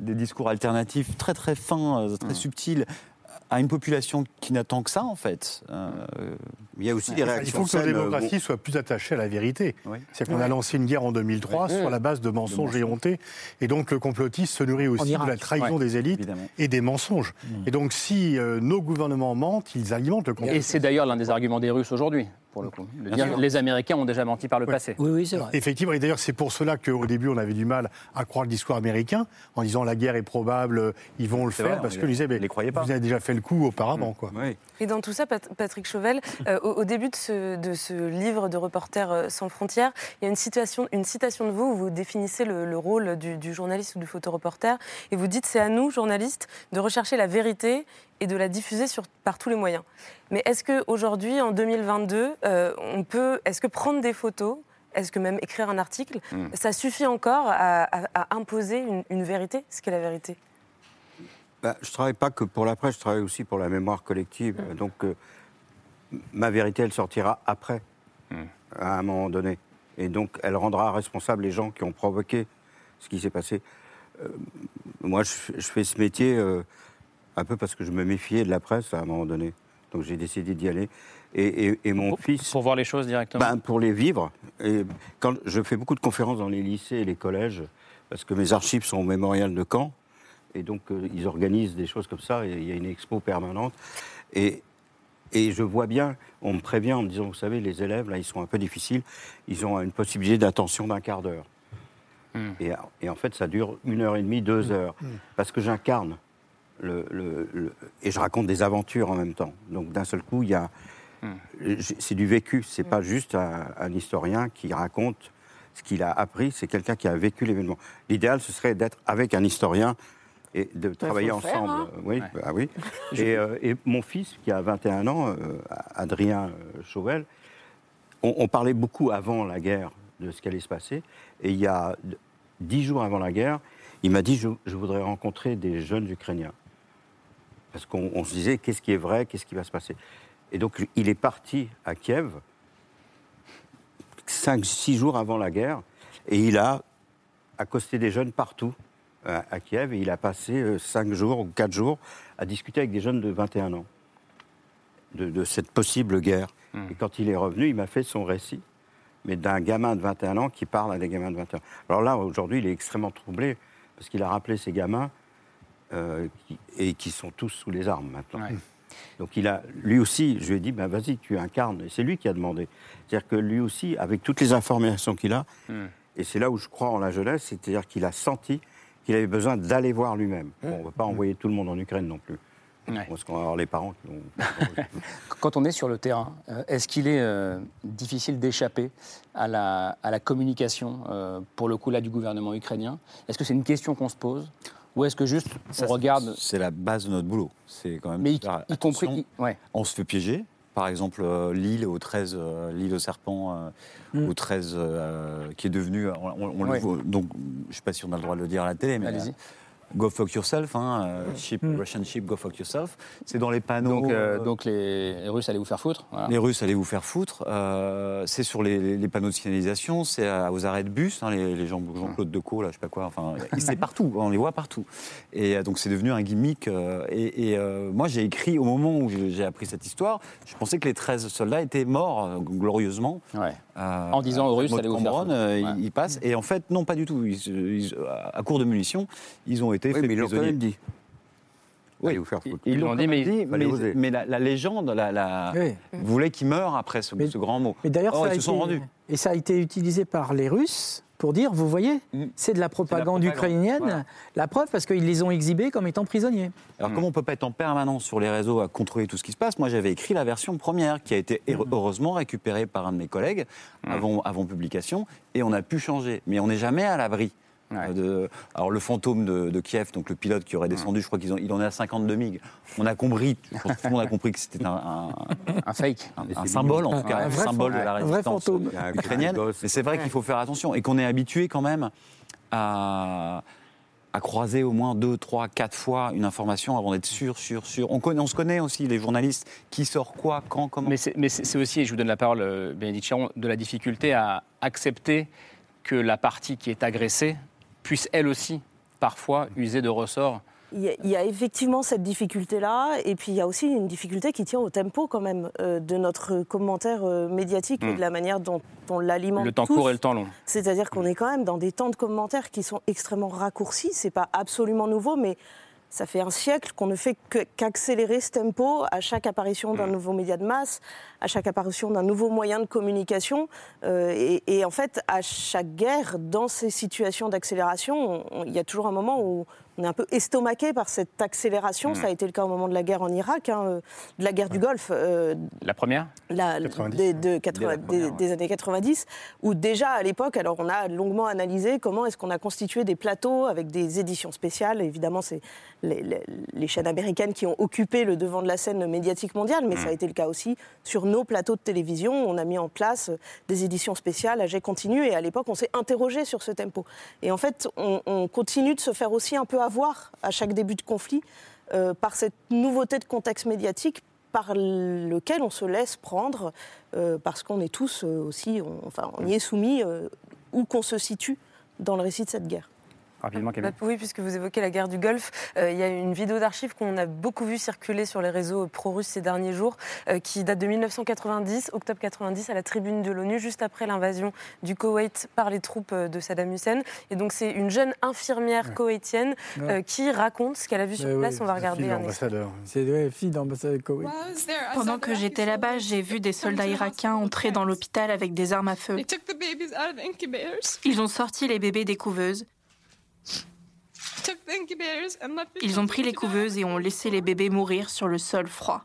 D: des discours alternatifs très très fins, euh, très subtils, à une population qui n'attend que ça, en fait. euh,
B: Il y a aussi des
E: Il
B: réactions
E: faut que nos
B: euh,
E: démocraties
B: bon.
E: soient plus attachées à la vérité. C'est qu'on a lancé une guerre en 2003
B: Ouais.
E: sur la base de mensonges éhontés. Et donc le complotisme se nourrit aussi de la trahison des élites et des mensonges. Et donc si euh, nos gouvernements mentent, ils alimentent le
A: Et
E: complotisme.
A: c'est d'ailleurs l'un des arguments des Russes aujourd'hui, pour le coup. Dire, les Américains ont déjà menti par le
E: Ouais.
A: passé.
F: Oui, oui, c'est vrai.
E: Effectivement, et d'ailleurs c'est pour cela qu'au début on avait du mal à croire le discours américain en disant la guerre est probable, ils vont le faire,
D: vrai,
E: parce que
D: les-
E: disaient, mais
D: les croyait pas.
E: vous avez déjà fait le coup auparavant. Quoi.
M: Et dans tout ça, Pat- Patrick Chauvel, euh, au, début de ce, de ce livre de Reporters euh, sans frontières, il y a une, situation, une citation de vous où vous définissez le, le rôle du, du journaliste ou du photoreporter et vous dites c'est à nous, journalistes, de rechercher la vérité et de la diffuser sur, par tous les moyens. Mais est-ce qu'aujourd'hui, en 2022, euh, on peut, est-ce que prendre des photos, est-ce que même écrire un article,
B: Mm.
M: ça suffit encore à, à- à imposer une, une vérité? Ce qu'est la vérité?
B: Bah, je travaille pas que pour la presse, je travaille aussi pour la mémoire collective. Donc, euh, ma vérité, elle sortira après, à un moment donné. Et donc, elle rendra responsables les gens qui ont provoqué ce qui s'est passé. Euh, moi, je, je fais ce métier euh, un peu parce que je me méfiais de la presse à un moment donné. Donc, j'ai décidé d'y aller. Et, et- et mon fils.
A: Pour voir les choses directement
B: Ben, Pour les vivre. Et quand je fais beaucoup de conférences dans les lycées et les collèges, parce que mes archives sont au mémorial de Caen. Et donc, euh, ils organisent des choses comme ça, et il y a une expo permanente. Et, et je vois bien, on me prévient en me disant, vous savez, les élèves, là, ils sont un peu difficiles, ils ont une possibilité d'attention d'un quart d'heure. Et, et en fait, ça dure une heure et demie, deux heures, parce que j'incarne, le, le- le- et je raconte des aventures en même temps. Donc, d'un seul coup, il y a... C'est du vécu, c'est pas juste un, un historien qui raconte ce qu'il a appris, c'est quelqu'un qui a vécu l'événement. L'idéal, ce serait d'être avec un historien et de travailler
C: le faire,
B: ensemble.
C: hein.
B: Oui, bah oui. Et, euh, et mon fils, qui a 21 ans, euh, Adrien euh, Chauvel, on, on parlait beaucoup avant la guerre de ce qui allait se passer. Et il y a dix jours avant la guerre, il m'a dit je, je voudrais rencontrer des jeunes Ukrainiens. Parce qu'on on se disait qu'est-ce qui est vrai, qu'est-ce qui va se passer? Et donc il est parti à Kiev cinq, six jours avant la guerre et il a accosté des jeunes partout à Kiev et il a passé euh, cinq jours ou quatre jours à discuter avec des jeunes de 21 ans de, de cette possible guerre. Et quand il est revenu, il m'a fait son récit, mais d'un gamin de 21 ans qui parle à des gamins de 21 ans. Alors là, aujourd'hui, il est extrêmement troublé parce qu'il a rappelé ces gamins euh, qui- et qui sont tous sous les armes maintenant. Donc il a, lui aussi, je lui ai dit, ben vas-y, tu incarnes. Et c'est lui qui a demandé. C'est-à-dire que lui aussi, avec toutes les informations qu'il a, et c'est là où je crois en la jeunesse, c'est-à-dire qu'il a senti qu'il avait besoin d'aller voir lui-même. Bon, on ne va pas envoyer tout le monde en Ukraine non plus. Parce qu'on va avoir les parents qui vont...
A: Quand on est sur le terrain, euh, est-ce qu'il est euh, difficile d'échapper à la, à la communication, euh, pour le coup là, du gouvernement ukrainien? Est-ce que c'est une question qu'on se pose? Ou est-ce que juste on regarde
D: C'est la base de notre boulot. C'est quand même.
A: Mais y- compris- y- ouais.
D: On se fait piéger. Par exemple, euh, l'île au 13, euh, l'île au serpent euh,
A: Mm.
D: au 13, euh, qui est devenu. On, on- on le
A: Ouais.
D: voit- donc, je ne sais pas si on a le droit de le dire à la télé, mais. Go fuck yourself, hein, euh, ship, Russian ship, go fuck yourself. C'est dans les panneaux.
A: donc, euh,
D: euh,
A: donc les, les Russes allaient vous faire foutre voilà.
D: les Russes allaient vous faire foutre. Euh, c'est sur les, les panneaux de signalisation, c'est aux arrêts de bus, hein, les, les Jean- Jean-Claude Decaux, là, je sais pas quoi. Enfin, c'est partout, on les voit partout. Et donc c'est devenu un gimmick. euh, et et, euh, moi, j'ai écrit au moment où j'ai appris cette histoire, je pensais que les 13 soldats étaient morts glorieusement.
A: Ouais.
D: Euh,
A: En disant aux Russes, allez vous faire foutre.
D: euh,
A: Ouais.
D: ils, ils passent. Et en fait, non, pas du tout. Ils- ils- à court de munitions, ils ont été
B: Oui,
D: faits
B: mais ils l'ont quand même dit. Allez vous faire foutre.
D: Ils l'ont dit, mais, la, la légende la, la-
F: Oui.
D: voulait qu'il meure après ce, ce grand mot.
F: Mais d'ailleurs,
D: Or,
F: ça a
D: ils se sont
F: été-
D: rendus.
F: Et ça a été utilisé par les Russes pour dire, vous voyez, c'est de la propagande
D: propagande,
F: ukrainienne.
D: voilà.
F: La preuve, parce qu'ils les ont exhibés comme étant prisonniers.
D: Alors, comme on ne peut pas être en permanence sur les réseaux à contrôler tout ce qui se passe, moi j'avais écrit la version première qui a été heure- heureusement récupérée par un de mes collègues avant, avant publication et on a pu changer. Mais on n'est jamais à l'abri. De... Alors le fantôme de, de Kiev, donc le pilote qui aurait descendu, je crois qu'il il en est à 52 MiG. On a compris, je pense que tout le monde a compris que c'était un,
A: Un fake.
D: un, un symbole, en tout cas,
F: Un
D: un,
F: vrai
D: symbole de la résistance ukrainienne. Mais c'est vrai qu'il faut faire attention et qu'on est habitué quand même à, à croiser au moins deux, trois, quatre fois une information avant d'être sûr, sûr, sûr. On, connaît, on se connaît aussi, les journalistes, qui sort quoi, quand, comment.
A: Mais c'est aussi, et je vous donne la parole, euh, Bénédicte Chiron, de la difficulté à accepter que la partie qui est agressée puisse elle aussi parfois user de ressorts.
G: Il y, a, il y a effectivement cette difficulté-là, et puis il y a aussi une difficulté qui tient au tempo quand même euh, de notre commentaire euh, médiatique et
A: Mm.
G: de la manière dont on l'alimente.
A: Le temps
G: tous.
A: court et le temps long.
G: C'est-à-dire qu'on est quand même dans des temps de commentaires qui sont extrêmement raccourcis. C'est pas absolument nouveau, mais ça fait un siècle qu'on ne fait qu'accélérer ce tempo à chaque apparition d'un nouveau média de masse, à chaque apparition d'un nouveau moyen de communication. Euh, et, et en fait, à chaque guerre, dans ces situations d'accélération, on- on- il y a toujours un moment où on est un peu estomaqué par cette accélération.
A: Mm.
G: Ça a été le cas au moment de la guerre en Irak, hein, euh, de la guerre du Golfe. euh,
A: La première?
G: la-
A: 90,
G: des,
A: ouais.
G: de 80
A: Dès la première,
G: des- des années 90, où déjà à l'époque, alors on a longuement analysé comment est-ce qu'on a constitué des plateaux avec des éditions spéciales. Évidemment, c'est les, les- les chaînes américaines qui ont occupé le devant de la scène médiatique mondiale, mais ça a été le cas aussi sur nos plateaux de télévision. On a mis en place des éditions spéciales à jet continu, et à l'époque, on s'est interrogé sur ce tempo. Et en fait, on, on continue de se faire aussi un peu avoir à chaque début de conflit euh, par cette nouveauté de contexte médiatique par lequel on se laisse prendre, euh, parce qu'on est tous euh, aussi, enfin, on y est soumis, où qu'on se situe dans le récit de cette guerre.
A: Rapidement, Camille.
M: Bah, oui, puisque vous évoquez la guerre du Golfe, euh, il y a une vidéo d'archives qu'on a beaucoup vu circuler sur les réseaux pro-russes ces derniers jours, euh, qui date de 1990, octobre 90, à la tribune de l'ONU, juste après l'invasion du Koweït par les troupes euh, de Saddam Hussein. Et donc c'est une jeune infirmière koweïtienne
F: Ouais.
M: euh, qui raconte ce qu'elle a vu sur place. On va regarder.
F: C'est ouais, fille d'ambassadeur Koweït.
S: Pendant que j'étais là-bas, j'ai vu des soldats irakiens entrer dans l'hôpital avec des armes à feu. Ils ont sorti les bébés des couveuses. Ils ont pris les couveuses et ont laissé les bébés mourir sur le sol froid.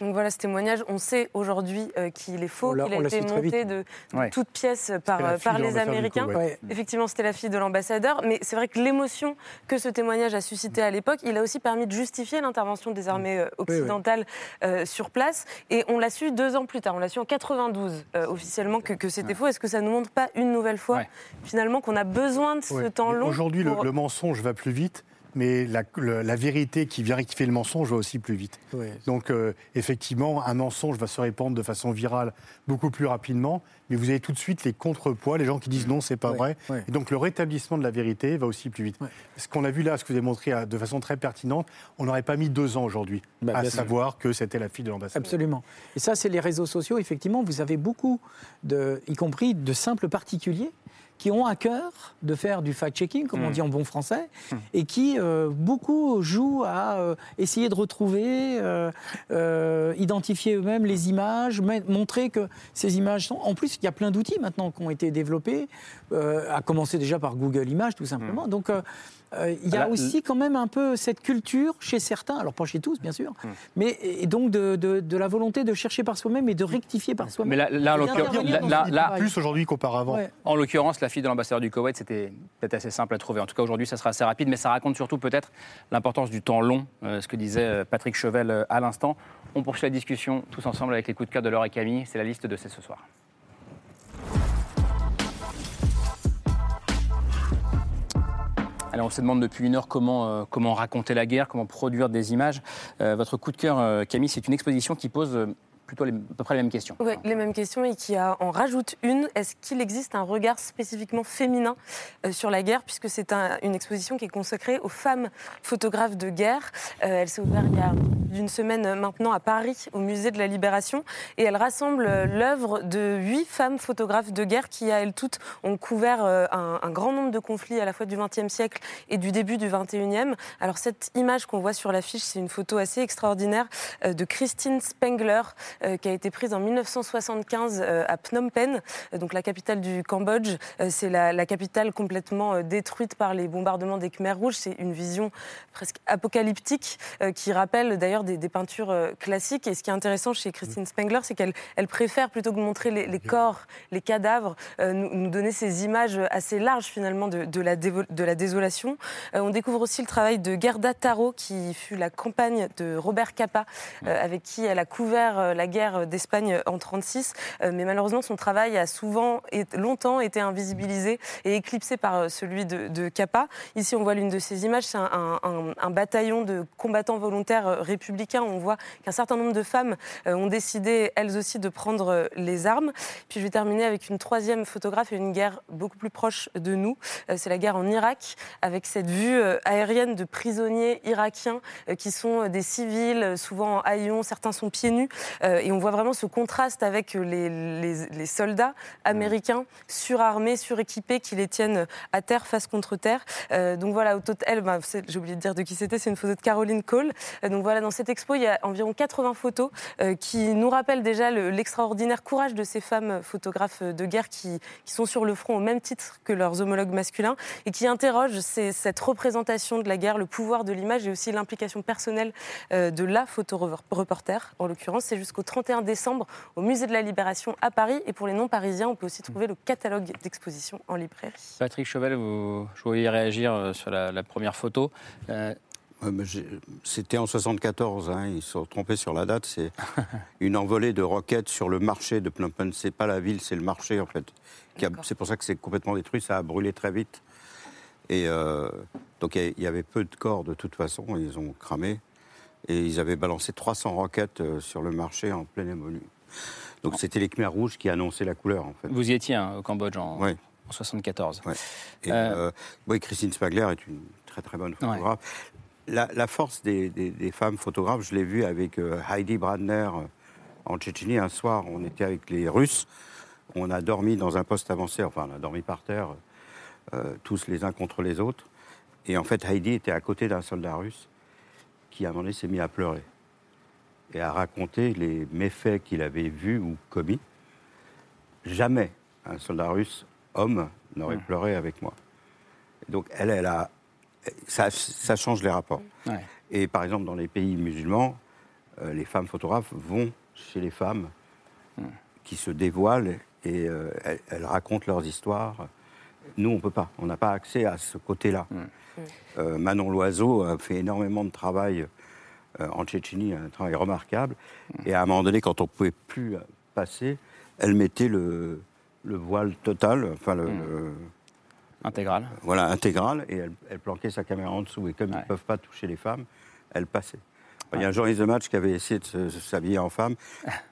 M: Donc voilà ce témoignage. On sait aujourd'hui euh, qu'il est faux, qu'il a été monté de, de
F: Ouais.
M: toutes pièces par, euh, par les Américains.
F: Ouais.
M: Effectivement, c'était la fille de l'ambassadeur. Mais c'est vrai que l'émotion que ce témoignage a suscité à l'époque, il a aussi permis de justifier l'intervention des armées euh, occidentales euh, sur place. Et on l'a su deux ans plus tard. On l'a su en 92 euh, officiellement que, que c'était faux. Est-ce que ça ne montre pas une nouvelle fois finalement qu'on a besoin de ce
E: Ouais.
M: temps long
E: Aujourd'hui, le mensonge va plus vite, mais la, le- la vérité qui vient rectifier le mensonge va aussi plus vite. Donc, euh, effectivement, un mensonge va se répandre de façon virale beaucoup plus rapidement, mais vous avez tout de suite les contrepoids, les gens qui disent non, c'est pas vrai. Et donc, le rétablissement de la vérité va aussi plus vite. Ce qu'on a vu là, ce que vous avez montré euh, de façon très pertinente, on n'aurait pas mis deux ans aujourd'hui
F: Bah,
E: à
F: sûr.
E: savoir que c'était la fille de l'ambassadeur.
F: Absolument. Et ça, c'est les réseaux sociaux. Effectivement, vous avez beaucoup, de, y compris de simples particuliers, qui ont à cœur de faire du fact-checking, comme on
A: Mm.
F: dit en bon français, et qui euh, beaucoup jouent à euh, essayer de retrouver, euh, identifier eux-mêmes les images, montrer que ces images sont. En plus, il y a plein d'outils maintenant qui ont été développés, à commencer déjà par Google Images, tout simplement. Donc, euh, il y a
A: Là,
F: aussi quand même un peu cette culture chez certains, alors pas chez tous bien sûr, mais et donc de, de- de la volonté de chercher par soi-même et de rectifier par soi-même.
A: Mais là.
E: Plus aujourd'hui qu'auparavant.
F: Ouais.
A: En l'occurrence, la fille de l'ambassadeur du Koweït, c'était peut-être assez simple à trouver. En tout cas, aujourd'hui, ça sera assez rapide, mais ça raconte surtout peut-être l'importance du temps long, euh, ce que disait euh, Patrick Chevel à l'instant. On poursuit la discussion tous ensemble avec les coups de cœur de Laure et Camille. C'est la liste de C'est ce soir. On se demande depuis une heure comment, euh, comment raconter la guerre, comment produire des images. Euh, votre coup de cœur, euh, Camille, c'est une exposition qui pose plutôt à peu près les mêmes questions.
M: Oui, les mêmes questions et qui en rajoute une. Est-ce qu'il existe un regard spécifiquement féminin euh, sur la guerre, puisque c'est une exposition qui est consacrée aux femmes photographes de guerre. Euh, elle s'est ouverte il y a d'une semaine maintenant à Paris, au musée de la Libération, et elle rassemble l'œuvre de huit femmes photographes de guerre qui, à elles toutes, ont couvert un, un grand nombre de conflits à la fois du XXe siècle et du début du XXIe. Alors cette image qu'on voit sur l'affiche, c'est une photo assez extraordinaire de Christine Spengler, euh, qui a été prise en 1975 euh, à Phnom Penh, euh, donc la capitale du Cambodge. c'est la, capitale complètement détruite par les bombardements des Khmers rouges. C'est une vision presque apocalyptique qui rappelle d'ailleurs des, peintures classiques. Et ce qui est intéressant chez Christine Spengler, c'est qu'elle elle préfère, plutôt que de montrer les, corps, les cadavres, nous, donner ces images assez larges finalement de, la, désolation. on découvre aussi le travail de Gerda Taro, qui fut la compagne de Robert Capa, avec qui elle a couvert la guerre d'Espagne en 1936, euh, mais malheureusement son travail a souvent et longtemps été invisibilisé et éclipsé par euh, celui de, de Capa. Ici, on voit l'une de ces images, c'est un, bataillon de combattants volontaires euh, républicains. On voit qu'un certain nombre de femmes ont décidé, elles aussi, de prendre les armes. Puis je vais terminer avec une troisième photographe et une guerre beaucoup plus proche de nous. C'est la guerre en Irak, avec cette vue aérienne de prisonniers irakiens qui sont des civils, souvent en haillons, certains sont pieds nus, et on voit vraiment ce contraste avec les, soldats américains surarmés, suréquipés, qui les tiennent à terre, face contre terre. Euh, donc voilà, au total, bah, j'ai oublié de dire de qui c'était, c'est une photo de Caroline Cole. Euh, donc voilà, dans cette expo, il y a environ 80 photos euh, qui nous rappellent déjà l'extraordinaire courage de ces femmes photographes de guerre qui, sont sur le front au même titre que leurs homologues masculins et qui interrogent cette représentation de la guerre, le pouvoir de l'image et aussi l'implication personnelle de la photo-reporter. En l'occurrence, c'est jusqu'au 31 décembre au Musée de la Libération à Paris. Et pour les non-parisiens, on peut aussi trouver le catalogue d'exposition en librairie.
A: Patrick Chevel, vous, je voyais réagir euh, sur la, première photo.
B: Euh, c'était en 74, hein, ils se sont trompés sur la date. C'est une envolée de roquettes sur le marché de Phnom Penh. C'est pas la ville, c'est le marché en fait. C'est pour ça que c'est complètement détruit. Ça a brûlé très vite. Et euh, donc il y avait peu de corps de toute façon. Ils ont cramé. Et ils avaient balancé 300 roquettes euh, sur le marché en pleine évolution. Donc c'était les Khmers rouges qui annonçaient la couleur, en fait.
A: Vous y étiez hein, au Cambodge en, 1974. 74.
B: Et, euh, euh, oui, Christine Spagler est une très très bonne photographe. La, force des, femmes photographes, je l'ai vue avec Heidi Bradner en Tchétchénie. Un soir, on était avec les Russes. On a dormi dans un poste avancé, enfin on a dormi par terre, tous les uns contre les autres. Et en fait, Heidi était à côté d'un soldat russe qui, à un moment donné, s'est mis à pleurer et à raconter les méfaits qu'il avait vus ou commis. Jamais un soldat russe, homme, n'aurait pleuré avec moi. donc, elle, elle a. Ça, ça change les rapports. Et par exemple, dans les pays musulmans, euh, les femmes photographes vont chez les femmes qui se dévoilent et euh, elles, racontent leurs histoires. Nous, on ne peut pas. On n'a pas accès à ce côté-là. Euh, Manon Loiseau a fait énormément de travail euh, en Tchétchénie, un travail remarquable. Et à un moment donné, quand on ne pouvait plus passer, elle mettait le, voile total, enfin le,
A: hmm. intégral.
B: Voilà, intégral, et elle, planquait sa caméra en dessous. Et comme ils ne peuvent pas toucher les femmes, elle passait. Il y a un journaliste de match qui avait essayé de s'habiller en femme,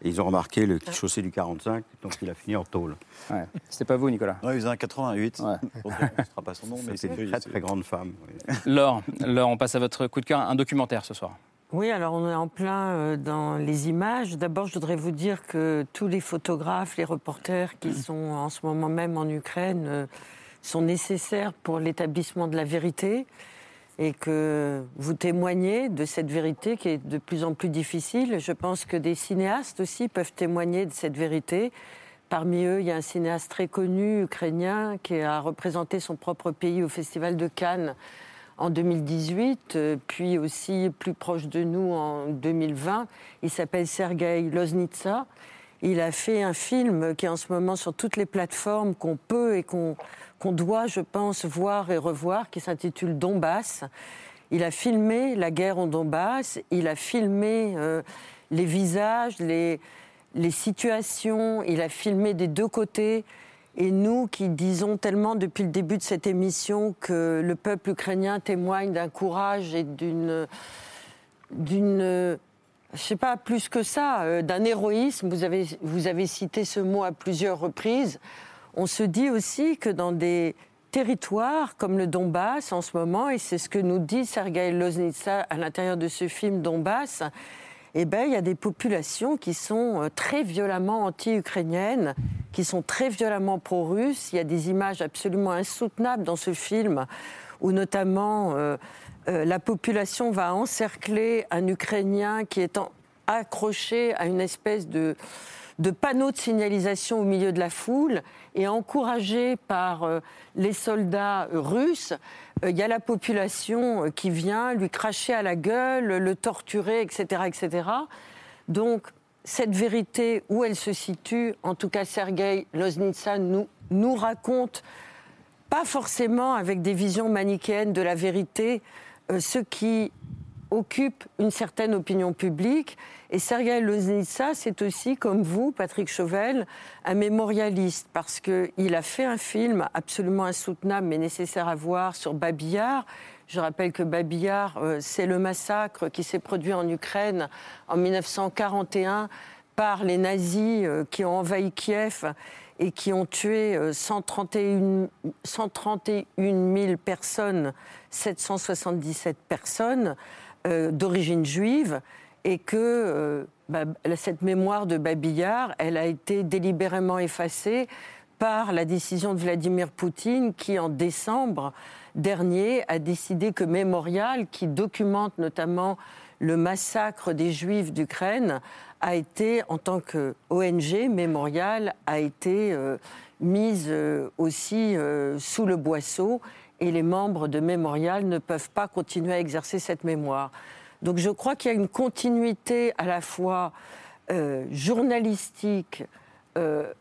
B: et ils ont remarqué le chaussée du 45, donc il a fini en tôle.
A: Ouais. C'était pas vous, Nicolas
D: Oui, il faisait un 88. Ouais. ne sera pas son nom,
B: mais c'est une très, très grande femme.
A: Laure, Laure, on passe à votre coup de cœur, un documentaire ce soir.
C: Oui, alors on est en plein euh, dans les images. D'abord, je voudrais vous dire que tous les photographes, les reporters qui sont en ce moment même en Ukraine euh, sont nécessaires pour l'établissement de la vérité et que vous témoignez de cette vérité qui est de plus en plus difficile. Je pense que des cinéastes aussi peuvent témoigner de cette vérité. Parmi eux, il y a un cinéaste très connu, ukrainien, qui a représenté son propre pays au Festival de Cannes en 2018, euh, puis aussi plus proche de nous en 2020. Il s'appelle Sergei Loznitsa. Il a fait un film qui est en ce moment sur toutes les plateformes qu'on peut et qu'on doit, je pense, voir et revoir, qui s'intitule Donbass. Il a filmé la guerre en Donbass, il a filmé euh, les visages, les, les situations, il a filmé des deux côtés. Et nous qui disons tellement depuis le début de cette émission que le peuple ukrainien témoigne d'un courage et d'une d'une je sais pas, plus que ça, euh, d'un héroïsme. Vous avez, vous avez cité ce mot à plusieurs reprises. On se dit aussi que dans des territoires comme le Donbass en ce moment, et c'est ce que nous dit Sergei Loznitsa à l'intérieur de ce film Donbass, eh ben, il y a des populations qui sont euh, très violemment anti-ukrainiennes, qui sont très violemment pro-russes. Il y a des images absolument insoutenables dans ce film, où notamment euh, euh, la population va encercler un Ukrainien qui est accroché à une espèce de, de panneau de signalisation au milieu de la foule et encouragé par euh, les soldats russes, euh, il y a la population qui vient lui cracher à la gueule, le torturer, etc., etc. Donc cette vérité, où elle se situe, en tout cas Sergei Loznitsa nous raconte, pas forcément avec des visions manichéennes de la vérité, ce qui occupe une certaine opinion publique. Et Sergei Loznitsa, c'est aussi, comme vous, Patrick Chauvel, un mémorialiste, parce qu'il a fait un film absolument insoutenable, mais nécessaire à voir, sur Babillard. Je rappelle que Babillard, euh, c'est le massacre qui s'est produit en Ukraine en 1941 par les nazis euh, qui ont envahi Kiev et qui ont tué 131, 131 000 personnes, 777 personnes. Euh, d'origine juive et que euh, cette mémoire de Babillard, elle a été délibérément effacée par la décision de Vladimir Poutine qui, en décembre dernier, a décidé que Mémorial, qui documente notamment le massacre des Juifs d'Ukraine, a été, en tant que ONG, Mémorial a été euh, mise aussi sous le boisseau et les membres de Mémorial ne peuvent pas continuer à exercer cette mémoire. Donc je crois qu'il y a une continuité à la fois euh, journalistique, euh,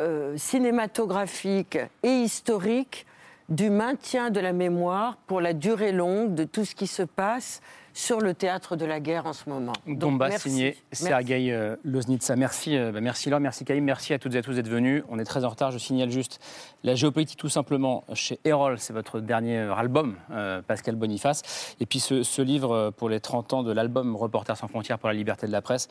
C: euh, cinématographique et historique du maintien de la mémoire pour la durée longue de tout ce qui se passe sur le théâtre de la guerre en ce moment.
A: Donbass signé Sergei euh, Loznitsa. Merci, euh, bah, merci Laure, merci Kaïm, merci à toutes et à tous d'être venus. On est très en retard, je signale juste la géopolitique tout simplement chez Erol, c'est votre dernier album, euh, Pascal Boniface. Et puis ce, livre pour les 30 ans de l'album Reporters sans frontières pour la liberté de la presse,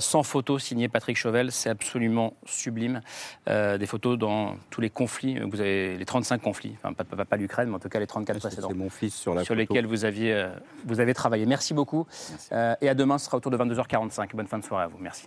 A: sans photos signé Patrick Chauvel, c'est absolument sublime. des photos dans tous les conflits, vous avez les 35 conflits, enfin pas, pas, l'Ukraine, mais en tout cas les 34 précédents.
B: C'est mon fils sur la
A: Sur lesquels vous aviez, vous avez travaillé. Merci beaucoup. Euh, et à demain, ce sera autour de 22h45. Bonne fin de soirée à vous. Merci.